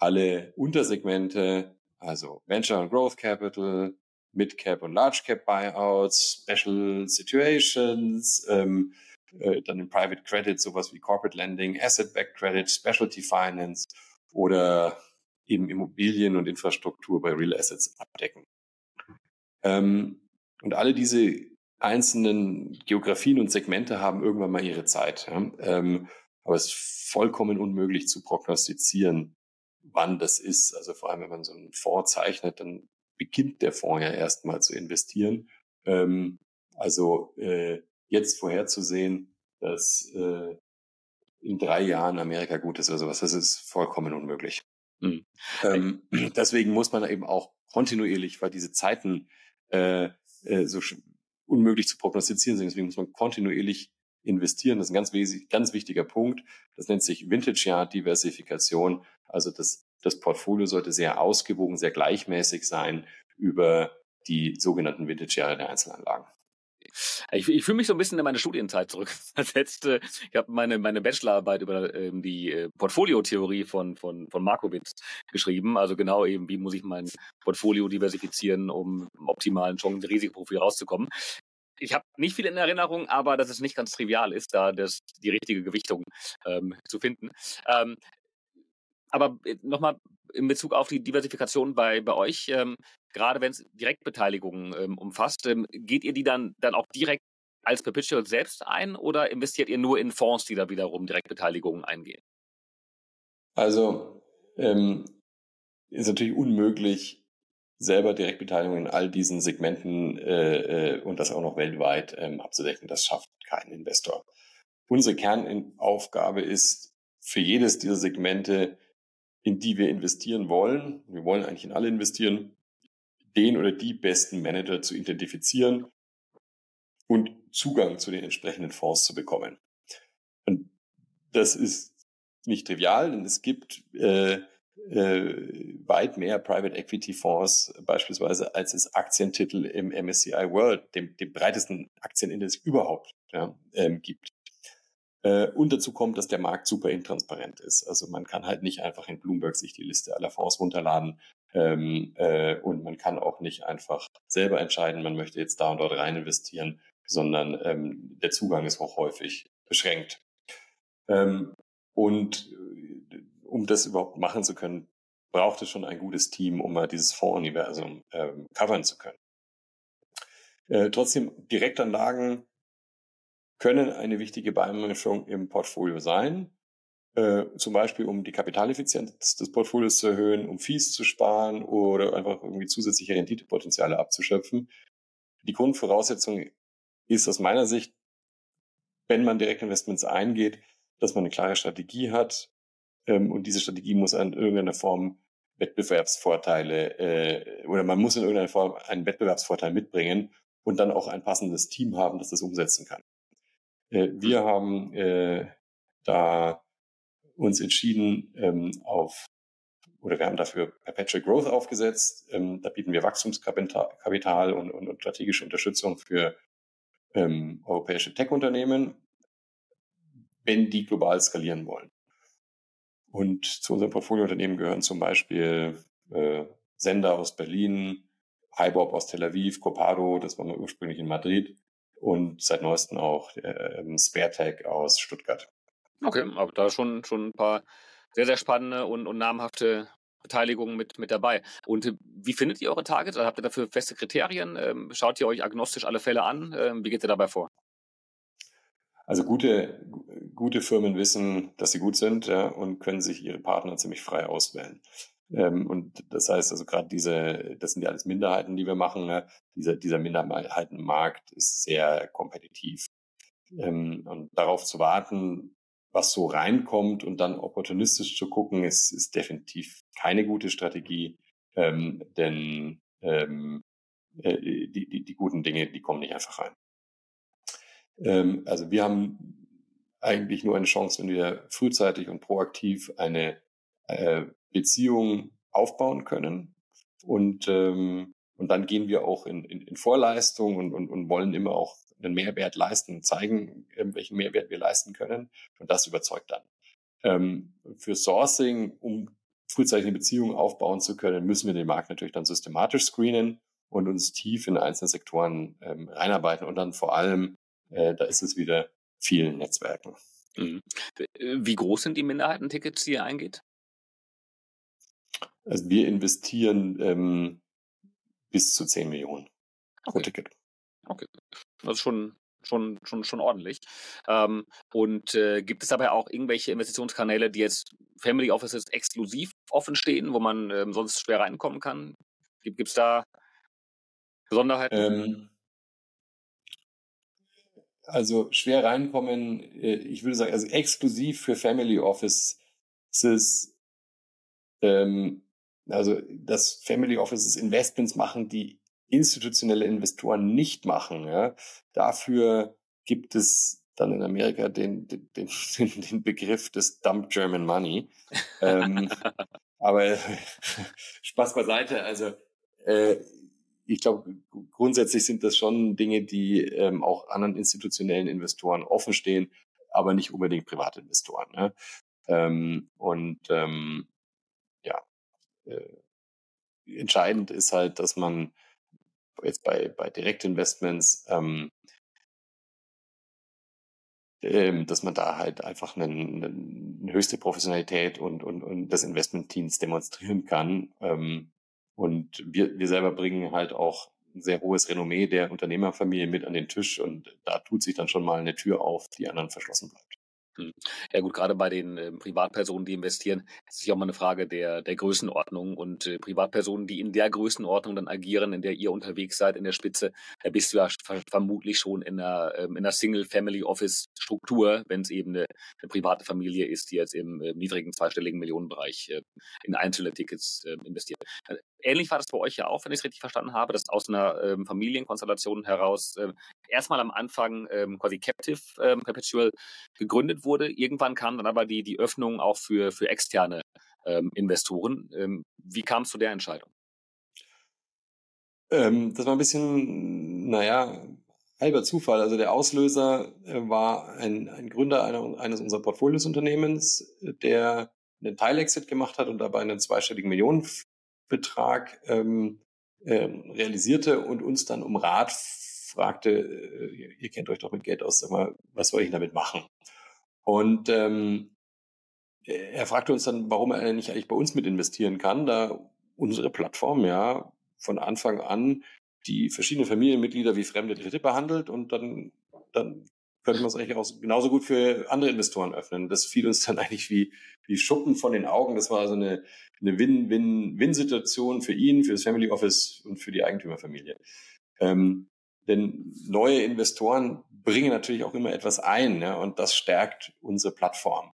alle Untersegmente, also Venture and Growth Capital, Mid Cap und Large Cap Buyouts, Special Situations, ähm, äh, dann in Private Credit sowas wie Corporate Lending, Asset-Backed Credit, Specialty Finance oder eben Immobilien und Infrastruktur bei Real Assets abdecken. Ähm, und alle diese einzelnen Geografien und Segmente haben irgendwann mal ihre Zeit. Ja? Ähm, aber es ist vollkommen unmöglich zu prognostizieren, wann das ist. Also vor allem, wenn man so einen Fonds zeichnet, dann beginnt der Fonds ja erstmal zu investieren. Ähm, also äh, jetzt vorherzusehen, dass äh, in drei Jahren Amerika gut ist oder sowas, das ist vollkommen unmöglich. Mhm. Ähm, [clears throat] deswegen muss man eben auch kontinuierlich, weil diese Zeiten äh, äh, so unmöglich zu prognostizieren sind, deswegen muss man kontinuierlich investieren. Das ist ein ganz, ganz wichtiger Punkt. Das nennt sich Vintage-Jahr-Diversifikation. Also das, das Portfolio sollte sehr ausgewogen, sehr gleichmäßig sein über die sogenannten Vintage-Jahre der Einzelanlagen. Ich, ich fühle mich so ein bisschen in meine Studienzeit zurückversetzt. [laughs] Ich habe meine, meine Bachelorarbeit über ähm, die äh, Portfoliotheorie von, von, von Markowitz geschrieben. Also genau eben, wie muss ich mein Portfolio diversifizieren, um im optimalen Chancen-Risikoprofil rauszukommen ich habe nicht viel in Erinnerung, aber dass es nicht ganz trivial ist, da das, die richtige Gewichtung ähm, zu finden. Ähm, aber äh, nochmal in Bezug auf die Diversifikation bei, bei euch, ähm, gerade wenn es Direktbeteiligungen ähm, umfasst, ähm, geht ihr die dann, dann auch direkt als Perpetual selbst ein oder investiert ihr nur in Fonds, die da wiederum Direktbeteiligungen eingehen? Also ähm, ist natürlich unmöglich, selber Direktbeteiligung in all diesen Segmenten äh, äh, und das auch noch weltweit ähm, abzudecken. Das schafft kein Investor. Unsere Kernaufgabe ist, für jedes dieser Segmente, in die wir investieren wollen, wir wollen eigentlich in alle investieren, den oder die besten Manager zu identifizieren und Zugang zu den entsprechenden Fonds zu bekommen. Und das ist nicht trivial, denn es gibt äh, äh, weit mehr Private Equity Fonds beispielsweise, als es Aktientitel im MSCI World, dem, dem breitesten Aktienindex überhaupt, ja, ähm, gibt. Äh, und dazu kommt, dass der Markt super intransparent ist. Also man kann halt nicht einfach in Bloomberg sich die Liste aller Fonds runterladen ähm, äh, und man kann auch nicht einfach selber entscheiden, man möchte jetzt da und dort rein investieren, sondern ähm, der Zugang ist auch häufig beschränkt. Ähm, und um das überhaupt machen zu können, braucht es schon ein gutes Team, um mal dieses Fondsuniversum ähm, covern zu können. Äh, trotzdem, Direktanlagen können eine wichtige Beimischung im Portfolio sein, äh, zum Beispiel um die Kapitaleffizienz des Portfolios zu erhöhen, um Fees zu sparen oder einfach irgendwie zusätzliche Renditepotenziale abzuschöpfen. Die Grundvoraussetzung ist aus meiner Sicht, wenn man Direktinvestments eingeht, dass man eine klare Strategie hat, ähm, und diese Strategie muss in irgendeiner Form Wettbewerbsvorteile äh, oder man muss in irgendeiner Form einen Wettbewerbsvorteil mitbringen und dann auch ein passendes Team haben, das das umsetzen kann. Äh, wir haben äh, da uns entschieden ähm, auf oder wir haben dafür Perpetual Growth aufgesetzt. Ähm, da bieten wir Wachstumskapital und, und, und strategische Unterstützung für ähm, europäische Tech-Unternehmen, wenn die global skalieren wollen. Und zu unserem Portfoliounternehmen gehören zum Beispiel äh, Sender aus Berlin, HiBob aus Tel Aviv, Copado, das war mal ursprünglich in Madrid und seit neuestem auch äh, SpareTech aus Stuttgart. Okay, aber da schon, schon ein paar sehr, sehr spannende und, und namhafte Beteiligungen mit, mit dabei. Und äh, wie findet ihr eure Targets? Also habt ihr dafür feste Kriterien? Ähm, schaut ihr euch agnostisch alle Fälle an? Ähm, wie geht ihr dabei vor? Also gute, gute Firmen wissen, dass sie gut sind ja, und können sich ihre Partner ziemlich frei auswählen. Ähm, und das heißt also gerade diese, das sind ja alles Minderheiten, die wir machen. Ne? Dieser, dieser Minderheitenmarkt ist sehr kompetitiv. Ähm, und darauf zu warten, was so reinkommt und dann opportunistisch zu gucken, ist, ist definitiv keine gute Strategie, ähm, denn ähm, äh, die, die, die guten Dinge, die kommen nicht einfach rein. Ähm, also wir haben eigentlich nur eine Chance, wenn wir frühzeitig und proaktiv eine äh, Beziehung aufbauen können und ähm, und dann gehen wir auch in, in, in Vorleistung und, und, und wollen immer auch einen Mehrwert leisten, zeigen, ähm, welchen Mehrwert wir leisten können. Und das überzeugt dann. Ähm, für Sourcing, um frühzeitig eine Beziehung aufbauen zu können, müssen wir den Markt natürlich dann systematisch screenen und uns tief in einzelne Sektoren ähm, reinarbeiten und dann vor allem, äh, da ist es wieder vielen Netzwerken. Mhm. Wie groß sind die Minderheitentickets, die ihr eingeht? Also wir investieren ähm, bis zu 10 Millionen okay. pro Ticket. Okay. Das ist schon, schon, schon, schon ordentlich. Ähm, und äh, gibt es aber auch irgendwelche Investitionskanäle, die jetzt Family Offices exklusiv offen stehen, wo man ähm, sonst schwer reinkommen kann? Gibt es da Besonderheiten? Ähm, also schwer reinkommen, äh, ich würde sagen, also exklusiv für Family Offices ähm, also dass Family Offices Investments machen, die institutionelle Investoren nicht machen. Ja. Dafür gibt es dann in Amerika den, den, den, den Begriff des Dump German Money. ähm, [laughs] aber [laughs] Spaß beiseite. Also äh, ich glaube, grundsätzlich sind das schon Dinge, die ähm, auch anderen institutionellen Investoren offenstehen, aber nicht unbedingt Privatinvestoren. Ne? Ähm, und ähm, äh, entscheidend ist halt, dass man jetzt bei, bei Direktinvestments, ähm, ähm, dass man da halt einfach eine, eine höchste Professionalität und, und, und des Investmentteams demonstrieren kann. Ähm, und wir, wir selber bringen halt auch ein sehr hohes Renommee der Unternehmerfamilie mit an den Tisch und da tut sich dann schon mal eine Tür auf, die anderen verschlossen bleibt. Hm. Ja gut, gerade bei den äh, Privatpersonen, die investieren, ist es auch mal eine Frage der, der Größenordnung. Und äh, Privatpersonen, die in der Größenordnung dann agieren, in der ihr unterwegs seid, in der Spitze, da bist du ja vermutlich schon in einer, ähm, in einer Single-Family-Office-Struktur, wenn es eben eine, eine, private Familie ist, die jetzt im äh, niedrigen zweistelligen Millionenbereich äh, in einzelne Tickets ähm, investiert. Äh, ähnlich war das bei euch ja auch, wenn ich es richtig verstanden habe, dass aus einer ähm, Familienkonstellation heraus äh, erstmal am Anfang ähm, quasi Captive ähm, Perpetual gegründet wurde. Irgendwann kam dann aber die, die Öffnung auch für, für externe ähm, Investoren. Ähm, wie kam es zu der Entscheidung? Ähm, das war ein bisschen, naja, halber Zufall. Also der Auslöser äh, war ein, ein Gründer einer, eines unserer Portfoliosunternehmens, der einen Teilexit gemacht hat und dabei einen zweistelligen Millionenbetrag ähm, äh, realisierte und uns dann um Rat fragte, äh, ihr kennt euch doch mit Geld aus, sag mal, was soll ich damit machen? Und ähm, er fragte uns dann, warum er nicht eigentlich bei uns mit investieren kann, da unsere Plattform ja von Anfang an die verschiedenen Familienmitglieder wie fremde Dritte behandelt und dann, dann könnten wir es eigentlich auch genauso gut für andere Investoren öffnen. Das fiel uns dann [laughs] eigentlich wie, wie Schuppen von den Augen. Das war so eine, eine Win-Win-Win-Situation für ihn, für das Family Office und für die Eigentümerfamilie. Ähm, denn neue Investoren bringen natürlich auch immer etwas ein ja, und das stärkt unsere Plattform.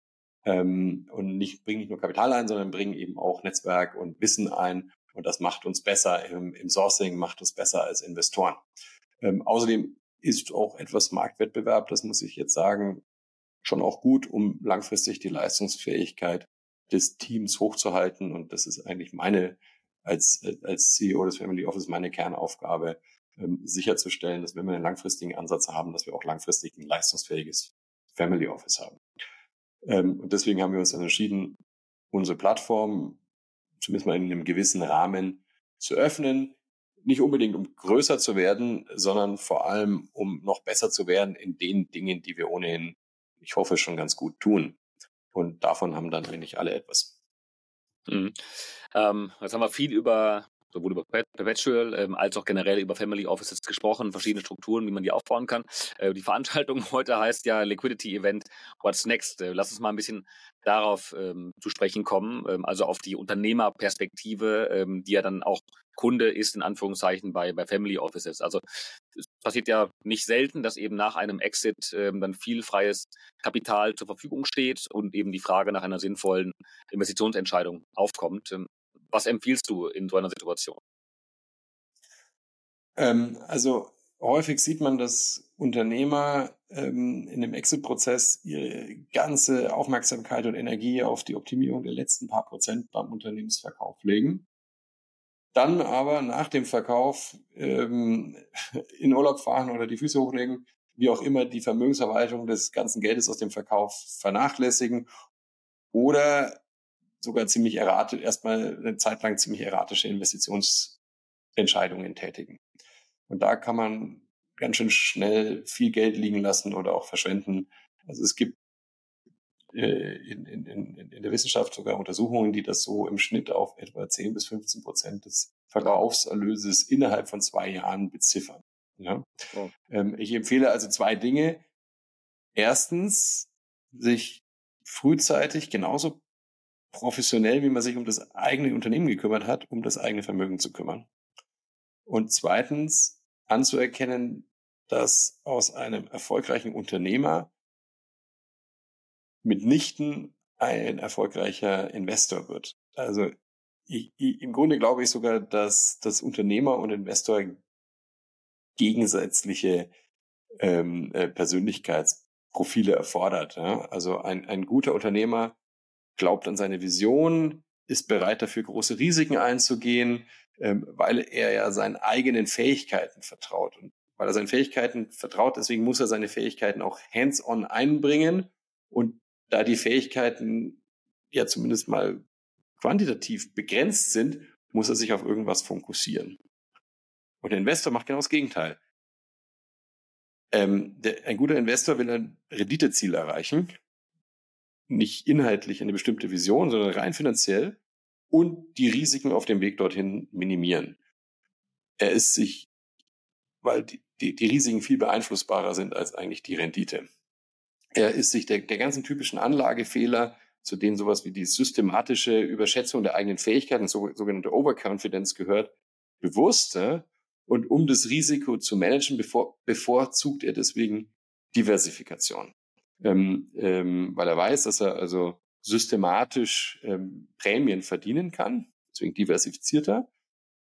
Ähm, und nicht, bringen nicht nur Kapital ein, sondern bringen eben auch Netzwerk und Wissen ein und das macht uns besser im, im Sourcing, macht uns besser als Investoren. Ähm, außerdem ist auch etwas Marktwettbewerb, das muss ich jetzt sagen, schon auch gut, um langfristig die Leistungsfähigkeit des Teams hochzuhalten. Und das ist eigentlich meine, als, als CEO des Family Office, meine Kernaufgabe, ähm, sicherzustellen, dass wenn wir einen langfristigen Ansatz haben, dass wir auch langfristig ein leistungsfähiges Family Office haben. Ähm, und deswegen haben wir uns dann entschieden, unsere Plattform zumindest mal in einem gewissen Rahmen zu öffnen. Nicht unbedingt, um größer zu werden, sondern vor allem, um noch besser zu werden in den Dingen, die wir ohnehin, ich hoffe, schon ganz gut tun. Und davon haben dann eigentlich alle etwas. Mhm. Ähm, jetzt haben wir viel über sowohl über Perpetual ähm, als auch generell über Family Offices gesprochen, verschiedene Strukturen, wie man die aufbauen kann. Äh, die Veranstaltung [laughs] heute heißt ja Liquidity Event What's Next. Äh, lass uns mal ein bisschen darauf ähm, zu sprechen kommen, ähm, also auf die Unternehmerperspektive, ähm, die ja dann auch Kunde ist, in Anführungszeichen, bei, bei Family Offices. Also es passiert ja nicht selten, dass eben nach einem Exit ähm, dann viel freies Kapital zur Verfügung steht und eben die Frage nach einer sinnvollen Investitionsentscheidung aufkommt. Ähm, was empfiehlst du in so einer Situation? Ähm, also häufig sieht man, dass Unternehmer ähm, in dem Exit-Prozess ihre ganze Aufmerksamkeit und Energie auf die Optimierung der letzten paar Prozent beim Unternehmensverkauf legen. Dann aber nach dem Verkauf ähm, [laughs] in Urlaub fahren oder die Füße hochlegen, wie auch immer die Vermögensverwaltung des ganzen Geldes aus dem Verkauf vernachlässigen oder sogar ziemlich erratet, erstmal eine Zeit lang ziemlich erratische Investitionsentscheidungen tätigen. Und da kann man ganz schön schnell viel Geld liegen lassen oder auch verschwenden. Also es gibt in, in, in, in der Wissenschaft sogar Untersuchungen, die das so im Schnitt auf etwa 10 bis 15 Prozent des Verkaufserlöses innerhalb von zwei Jahren beziffern. Ja? Oh. Ähm, ich empfehle also zwei Dinge. Erstens, sich frühzeitig genauso professionell, wie man sich um das eigene Unternehmen gekümmert hat, um das eigene Vermögen zu kümmern. Und zweitens anzuerkennen, dass aus einem erfolgreichen Unternehmer mitnichten ein erfolgreicher Investor wird. Also ich, ich, im Grunde glaube ich sogar, dass das Unternehmer und Investor gegensätzliche ähm, äh, Persönlichkeitsprofile erfordert. Ja? Also ein, ein guter Unternehmer glaubt an seine Vision, ist bereit dafür große Risiken einzugehen, ähm, weil er ja seinen eigenen Fähigkeiten vertraut. Und weil er seinen Fähigkeiten vertraut, deswegen muss er seine Fähigkeiten auch hands-on einbringen. Und da die Fähigkeiten ja zumindest mal quantitativ begrenzt sind, muss er sich auf irgendwas fokussieren. Und der Investor macht genau das Gegenteil. Ähm, der, ein guter Investor will ein Renditeziel erreichen nicht inhaltlich eine bestimmte Vision, sondern rein finanziell und die Risiken auf dem Weg dorthin minimieren. Er ist sich, weil die, die, die Risiken viel beeinflussbarer sind als eigentlich die Rendite. Er ist sich der, der ganzen typischen Anlagefehler, zu denen sowas wie die systematische Überschätzung der eigenen Fähigkeiten, so, sogenannte Overconfidence gehört, bewusst. Und um das Risiko zu managen, bevor, bevorzugt er deswegen Diversifikation ähm, ähm, weil er weiß, dass er also systematisch ähm, Prämien verdienen kann, deswegen diversifiziert er.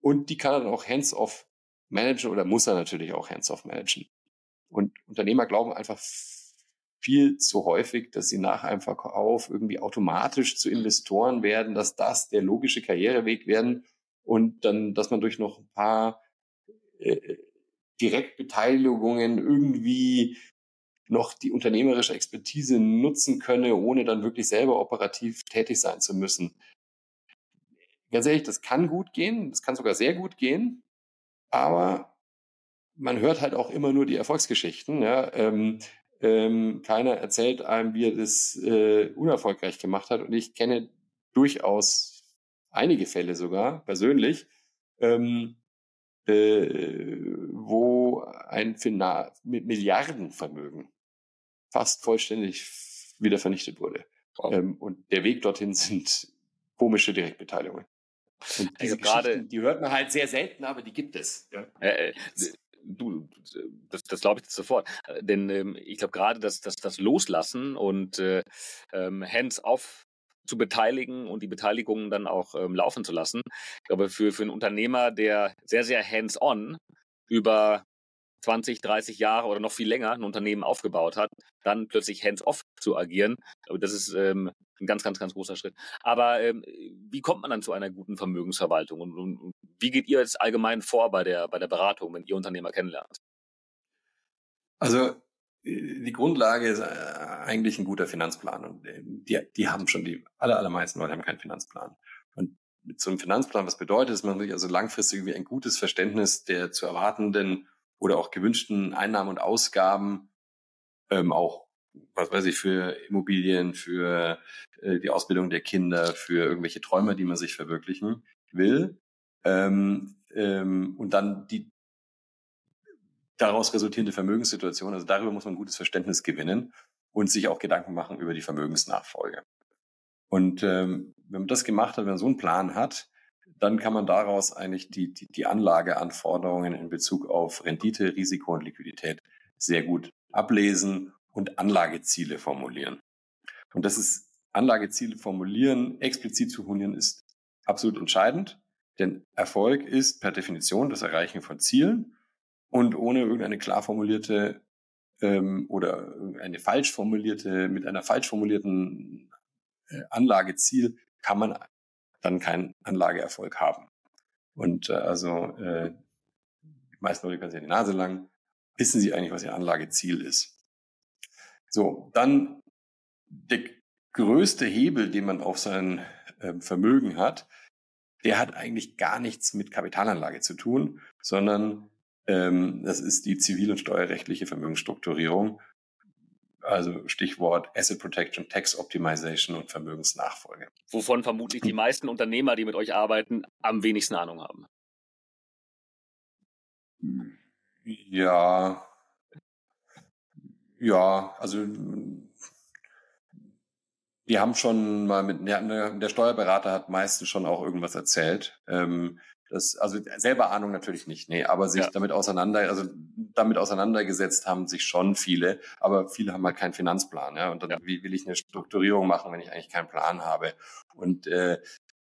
Und die kann er dann auch hands-off managen oder muss er natürlich auch hands-off managen. Und Unternehmer glauben einfach viel zu häufig, dass sie nach einem Verkauf irgendwie automatisch zu Investoren werden, dass das der logische Karriereweg werden und dann, dass man durch noch ein paar äh, Direktbeteiligungen irgendwie noch die unternehmerische Expertise nutzen könne, ohne dann wirklich selber operativ tätig sein zu müssen. Ganz ehrlich, das kann gut gehen, das kann sogar sehr gut gehen, aber man hört halt auch immer nur die Erfolgsgeschichten. Ja? Ähm, ähm, keiner erzählt einem, wie er das äh, unerfolgreich gemacht hat. Und ich kenne durchaus einige Fälle sogar persönlich, ähm, äh, wo ein mit Milliardenvermögen fast vollständig wieder vernichtet wurde. Wow. Ähm, und der Weg dorthin sind komische Direktbeteiligungen. Und diese also gerade, die hört man halt sehr selten, aber die gibt es. Ja. Äh, äh, du, das, das glaube ich sofort. Denn ähm, ich glaube gerade, dass, dass das Loslassen und äh, ähm, hands-off zu beteiligen und die Beteiligungen dann auch ähm, laufen zu lassen. Ich glaube, für, für einen Unternehmer, der sehr, sehr hands-on über 20, 30 Jahre oder noch viel länger ein Unternehmen aufgebaut hat, dann plötzlich hands-off zu agieren. Das ist ähm, ein ganz, ganz, ganz großer Schritt. Aber ähm, wie kommt man dann zu einer guten Vermögensverwaltung und, und, wie geht ihr jetzt allgemein vor bei der, bei der Beratung, wenn ihr Unternehmer kennenlernt? Also die Grundlage ist äh, eigentlich ein guter Finanzplan und äh, die, die haben schon die aller, allermeisten Leute haben keinen Finanzplan. Und mit so einem Finanzplan, was bedeutet, dass man sich also langfristig irgendwie ein gutes Verständnis der zu erwartenden oder auch gewünschten Einnahmen und Ausgaben ähm, auch, was weiß ich, für Immobilien, für äh, die Ausbildung der Kinder, für irgendwelche Träume, die man sich verwirklichen will. Ähm, ähm, und dann die daraus resultierende Vermögenssituation, also darüber muss man ein gutes Verständnis gewinnen und sich auch Gedanken machen über die Vermögensnachfolge. Und ähm, wenn man das gemacht hat, wenn man so einen Plan hat, dann kann man daraus eigentlich die, die, die Anlageanforderungen in Bezug auf Rendite, Risiko und Liquidität sehr gut ablesen und Anlageziele formulieren. Und das ist Anlageziele formulieren, explizit zu formulieren, ist absolut entscheidend, denn Erfolg ist per Definition das Erreichen von Zielen und ohne irgendeine klar formulierte ähm, oder eine falsch formulierte, mit einer falsch formulierten äh, Anlageziel kann man dann keinen Anlageerfolg haben. Und äh, also äh, die meisten Leute können sich die Nase lang, wissen sie eigentlich, was ihr Anlageziel ist. So, dann der größte Hebel, den man auf sein äh, Vermögen hat, der hat eigentlich gar nichts mit Kapitalanlage zu tun, sondern ähm, das ist die zivil- und steuerrechtliche Vermögensstrukturierung. Also Stichwort Asset Protection, Tax Optimization und Vermögensnachfolge. Wovon vermutlich die meisten Unternehmer, die mit euch arbeiten, am wenigsten Ahnung haben. Ja, ja, also wir haben schon mal mit, der Steuerberater hat meistens schon auch irgendwas erzählt. Ähm, das, also selber Ahnung natürlich nicht, nee, aber sich ja. damit auseinander, also damit auseinandergesetzt haben sich schon viele, aber viele haben halt keinen Finanzplan, ja. Und dann, ja. wie will ich eine Strukturierung machen, wenn ich eigentlich keinen Plan habe? Und äh,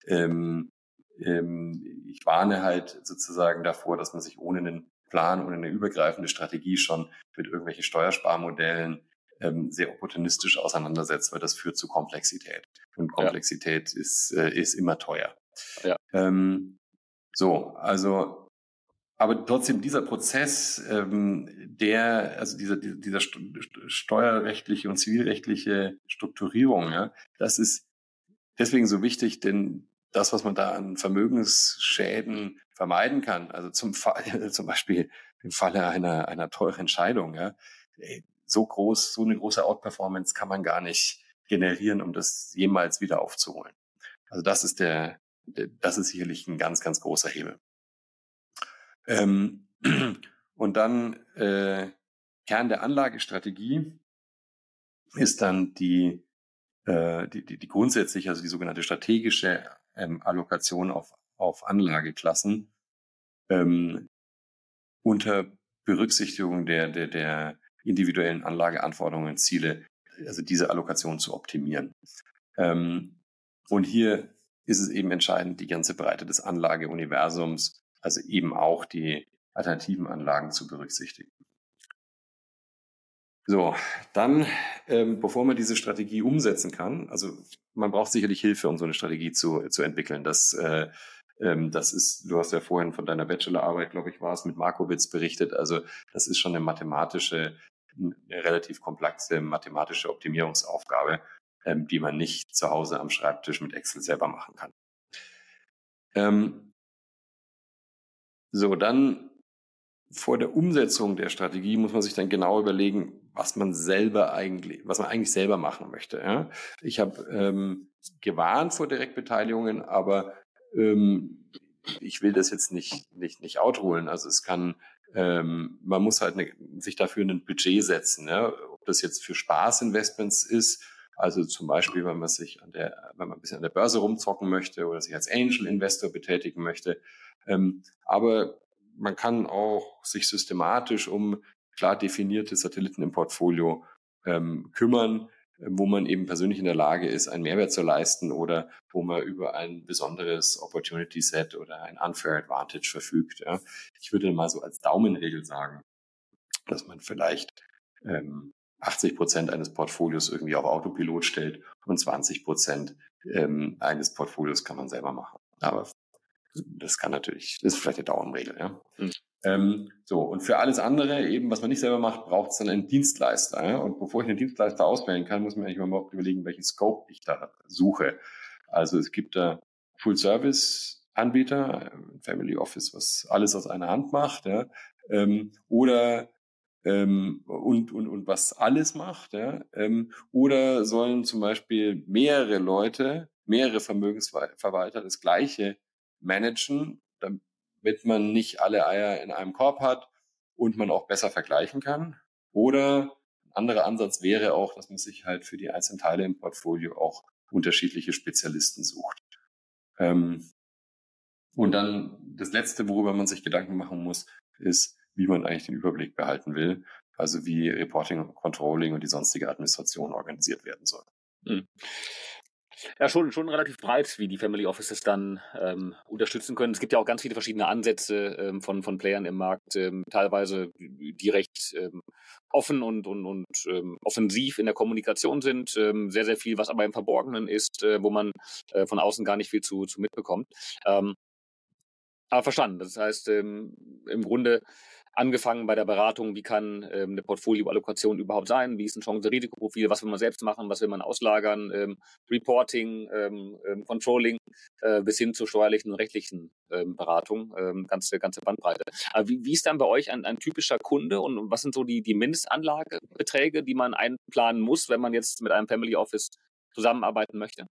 ähm, ähm, ich warne halt sozusagen davor, dass man sich ohne einen Plan, ohne eine übergreifende Strategie schon mit irgendwelchen Steuersparmodellen ähm, sehr opportunistisch auseinandersetzt, weil das führt zu Komplexität. Und Komplexität ja. ist, äh, ist immer teuer. Ja. Ähm, so, also, aber trotzdem dieser Prozess, ähm, der, also dieser, dieser steuerrechtliche und zivilrechtliche Strukturierung, ja, das ist deswegen so wichtig, denn das, was man da an Vermögensschäden vermeiden kann, also zum Fall, [laughs] zum Beispiel im Falle einer, einer teuren Entscheidung, ja, so groß, so eine große Outperformance kann man gar nicht generieren, um das jemals wieder aufzuholen. Also das ist der, das ist sicherlich ein ganz, ganz großer Hebel. Ähm, [clears throat] und dann äh, Kern der Anlagestrategie ist dann die, äh, die, die, die grundsätzliche, also die sogenannte strategische ähm, Allokation auf, auf Anlageklassen ähm, unter Berücksichtigung der, der, der individuellen Anlageanforderungen und Ziele, also diese Allokation zu optimieren. Ähm, und hier ist es eben entscheidend, die ganze Breite des Anlageuniversums, also eben auch die alternativen Anlagen zu berücksichtigen. So, dann, ähm, bevor man diese Strategie umsetzen kann, also man braucht sicherlich Hilfe, um so eine Strategie zu, zu entwickeln. Das, äh, ähm, das ist, du hast ja vorhin von deiner Bachelorarbeit, glaube ich, war es, mit Markowitz berichtet. Also das ist schon eine mathematische, eine relativ komplexe mathematische Optimierungsaufgabe, ähm, die man nicht zu Hause am Schreibtisch mit Excel selber machen kann. Ähm, so, dann vor der Umsetzung der Strategie muss man sich dann genau überlegen, was man selber eigentlich, was man eigentlich selber machen möchte. Ja? Ich habe ähm, gewarnt vor Direktbeteiligungen, aber ähm, ich will das jetzt nicht nicht nicht outholen. Also es kann, ähm, man muss halt ne, sich dafür ein Budget setzen. Ja? Ob das jetzt für Spaßinvestments ist also zum Beispiel, wenn man sich an der, wenn man ein bisschen an der Börse rumzocken möchte oder sich als Angel Investor betätigen möchte. Ähm, aber man kann auch sich systematisch um klar definierte Satelliten im Portfolio ähm, kümmern, wo man eben persönlich in der Lage ist, einen Mehrwert zu leisten oder wo man über ein besonderes Opportunity Set oder ein Unfair Advantage verfügt. Ja. Ich würde mal so als Daumenregel sagen, dass man vielleicht ähm, 80 Prozent eines Portfolios irgendwie auf Autopilot stellt und 20 Prozent ähm, eines Portfolios kann man selber machen. Aber das kann natürlich, das ist vielleicht eine Daumenregel, ja. Mhm. Ähm, so, und für alles andere, eben, was man nicht selber macht, braucht es dann einen Dienstleister. Ja? Und bevor ich einen Dienstleister auswählen kann, muss man eigentlich mal überhaupt überlegen, welchen Scope ich da suche. Also es gibt da Full-Service-Anbieter, Family Office, was alles aus einer Hand macht, ja? ähm, oder ähm, und, und, und was alles macht, ja? ähm, oder sollen zum Beispiel mehrere Leute, mehrere Vermögensverwalter das gleiche managen, damit man nicht alle Eier in einem Korb hat und man auch besser vergleichen kann. Oder ein anderer Ansatz wäre auch, dass man sich halt für die einzelnen Teile im Portfolio auch unterschiedliche Spezialisten sucht. Ähm, und dann das Letzte, worüber man sich Gedanken machen muss, ist, wie man eigentlich den Überblick behalten will. Also wie Reporting Controlling und die sonstige Administration organisiert werden soll. Mhm. Ja, schon, schon relativ breit, wie die Family Offices dann ähm, unterstützen können. Es gibt ja auch ganz viele verschiedene Ansätze ähm, von, von Playern im Markt, ähm, teilweise die recht ähm, offen und, und, und ähm, offensiv in der Kommunikation sind. Ähm, sehr, sehr viel, was aber im Verborgenen ist, äh, wo man äh, von außen gar nicht viel zu, zu mitbekommt. Ähm, aber verstanden. Das heißt, ähm, im Grunde angefangen bei der Beratung, wie kann ähm, eine Portfolioallokation überhaupt sein, wie ist ein Chance-Risikoprofil, was will man selbst machen, was will man auslagern, ähm, Reporting, ähm, ähm Controlling, äh, bis hin zur steuerlichen und rechtlichen ähm, Beratung, ähm, ganze, ganze Bandbreite. Aber wie, wie ist dann bei euch ein, ein typischer Kunde und was sind so die, die Mindestanlagebeträge, die man einplanen muss, wenn man jetzt mit einem Family Office zusammenarbeiten möchte?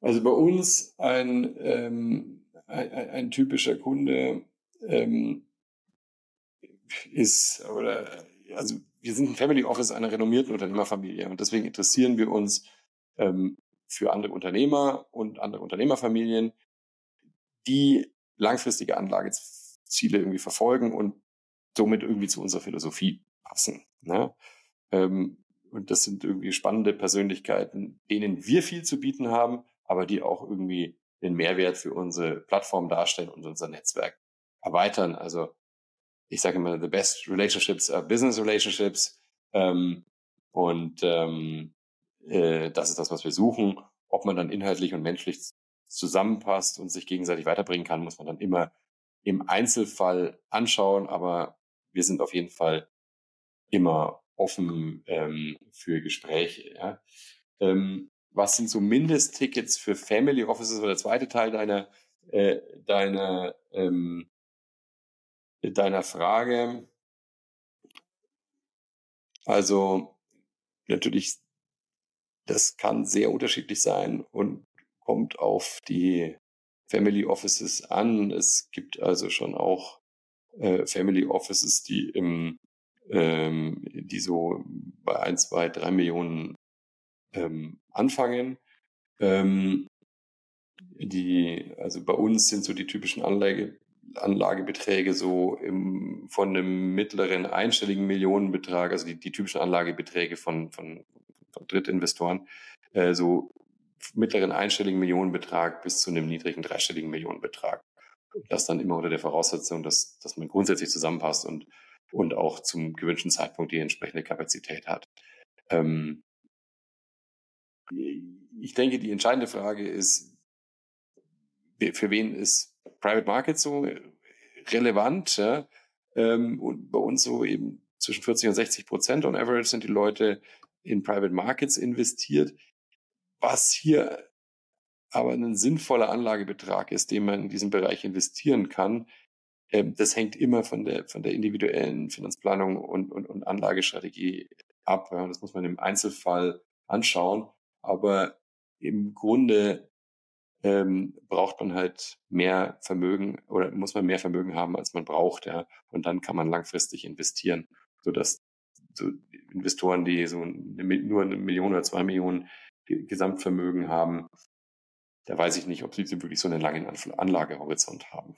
Also bei uns ein, ähm, ein, ein typischer Kunde ähm, ist, oder, also wir sind ein Family Office einer renommierten Unternehmerfamilie und deswegen interessieren wir uns ähm, für andere Unternehmer und andere Unternehmerfamilien, die langfristige Anlageziele irgendwie verfolgen und somit irgendwie zu unserer Philosophie passen. Ne? Ähm, und das sind irgendwie spannende Persönlichkeiten, denen wir viel zu bieten haben, aber die auch irgendwie den Mehrwert für unsere Plattform darstellen und unser Netzwerk erweitern. Also ich sage immer, the best relationships are business relationships. Ähm, und ähm, äh, das ist das, was wir suchen. Ob man dann inhaltlich und menschlich zusammenpasst und sich gegenseitig weiterbringen kann, muss man dann immer im Einzelfall anschauen. Aber wir sind auf jeden Fall immer offen ähm, für Gespräche. Ja. Ähm, was sind so Mindesttickets für Family Offices oder der zweite Teil deiner, äh, deiner ähm, deiner Frage. Also natürlich, das kann sehr unterschiedlich sein und kommt auf die Family Offices an. Es gibt also schon auch äh, Family Offices, die im ähm, die so bei ein, zwei, drei Millionen ähm, anfangen. Ähm, die, also bei uns sind so die typischen Anlage, Anlagebeträge so im, von einem mittleren einstelligen Millionenbetrag, also die, die typischen Anlagebeträge von, von, von Drittinvestoren, äh, so mittleren einstelligen Millionenbetrag bis zu einem niedrigen dreistelligen Millionenbetrag. Das dann immer unter der Voraussetzung, dass, dass man grundsätzlich zusammenpasst und, und auch zum gewünschten Zeitpunkt die entsprechende Kapazität hat. Ähm, ich denke, die entscheidende Frage ist, für wen ist Private Market so relevant. Ja? Ähm, und bei uns so eben zwischen 40 und 60 Prozent on average sind die Leute in Private Markets investiert. Was hier aber ein sinnvoller Anlagebetrag ist, den man in diesem Bereich investieren kann, ähm, das hängt immer von der, von der individuellen Finanzplanung und, und, und Anlagestrategie ab. Das muss man im Einzelfall anschauen. Aber im Grunde ähm, braucht man halt mehr Vermögen oder muss man mehr Vermögen haben, als man braucht, ja. Und dann kann man langfristig investieren, sodass so Investoren, die so eine, nur eine Million oder zwei Millionen Gesamtvermögen haben, da weiß ich nicht, ob sie wirklich so einen langen Anlagehorizont haben.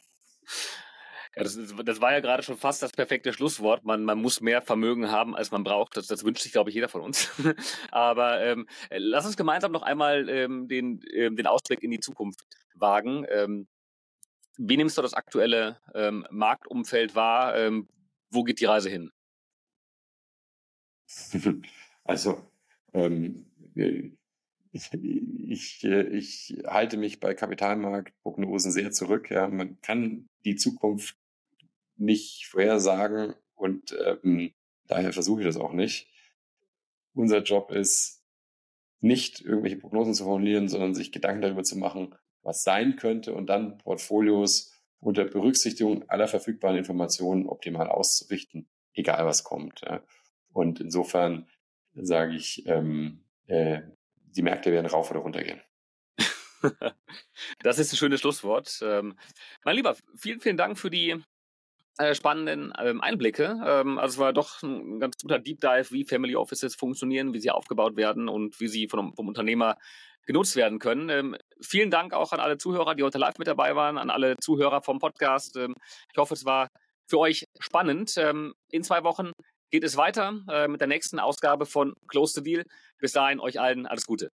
Ja, das, das war ja gerade schon fast das perfekte Schlusswort. Man, man muss mehr Vermögen haben, als man braucht. Das, das wünscht sich, glaube ich, jeder von uns. [laughs] Aber ähm, lass uns gemeinsam noch einmal ähm, den, ähm, den Ausblick in die Zukunft wagen. Ähm, wie nimmst du das aktuelle ähm, Marktumfeld wahr? Ähm, wo geht die Reise hin? [laughs] Also, ähm, ich, ich, ich halte mich bei Kapitalmarktprognosen sehr zurück. Ja. Man kann die Zukunft nicht vorhersagen und ähm, daher versuche ich das auch nicht. Unser Job ist, nicht irgendwelche Prognosen zu formulieren, sondern sich Gedanken darüber zu machen, was sein könnte und dann Portfolios unter Berücksichtigung aller verfügbaren Informationen optimal auszurichten, egal was kommt. Ja. Und insofern sage ich, ähm, äh, die Märkte werden rauf oder runter gehen. [laughs] das ist ein schönes Schlusswort. Ähm, mein Lieber, vielen, vielen Dank für die äh, spannenden ähm, Einblicke. Ähm, also es war doch ein ganz guter Deep Dive, wie Family Offices funktionieren, wie sie aufgebaut werden und wie sie vom, vom Unternehmer genutzt werden können. Ähm, vielen Dank auch an alle Zuhörer, die heute live mit dabei waren, an alle Zuhörer vom Podcast. Ähm, ich hoffe, es war für euch spannend. Ähm, in zwei Wochen geht es weiter äh, mit der nächsten Ausgabe von Close the Deal. Bis dahin euch allen alles Gute.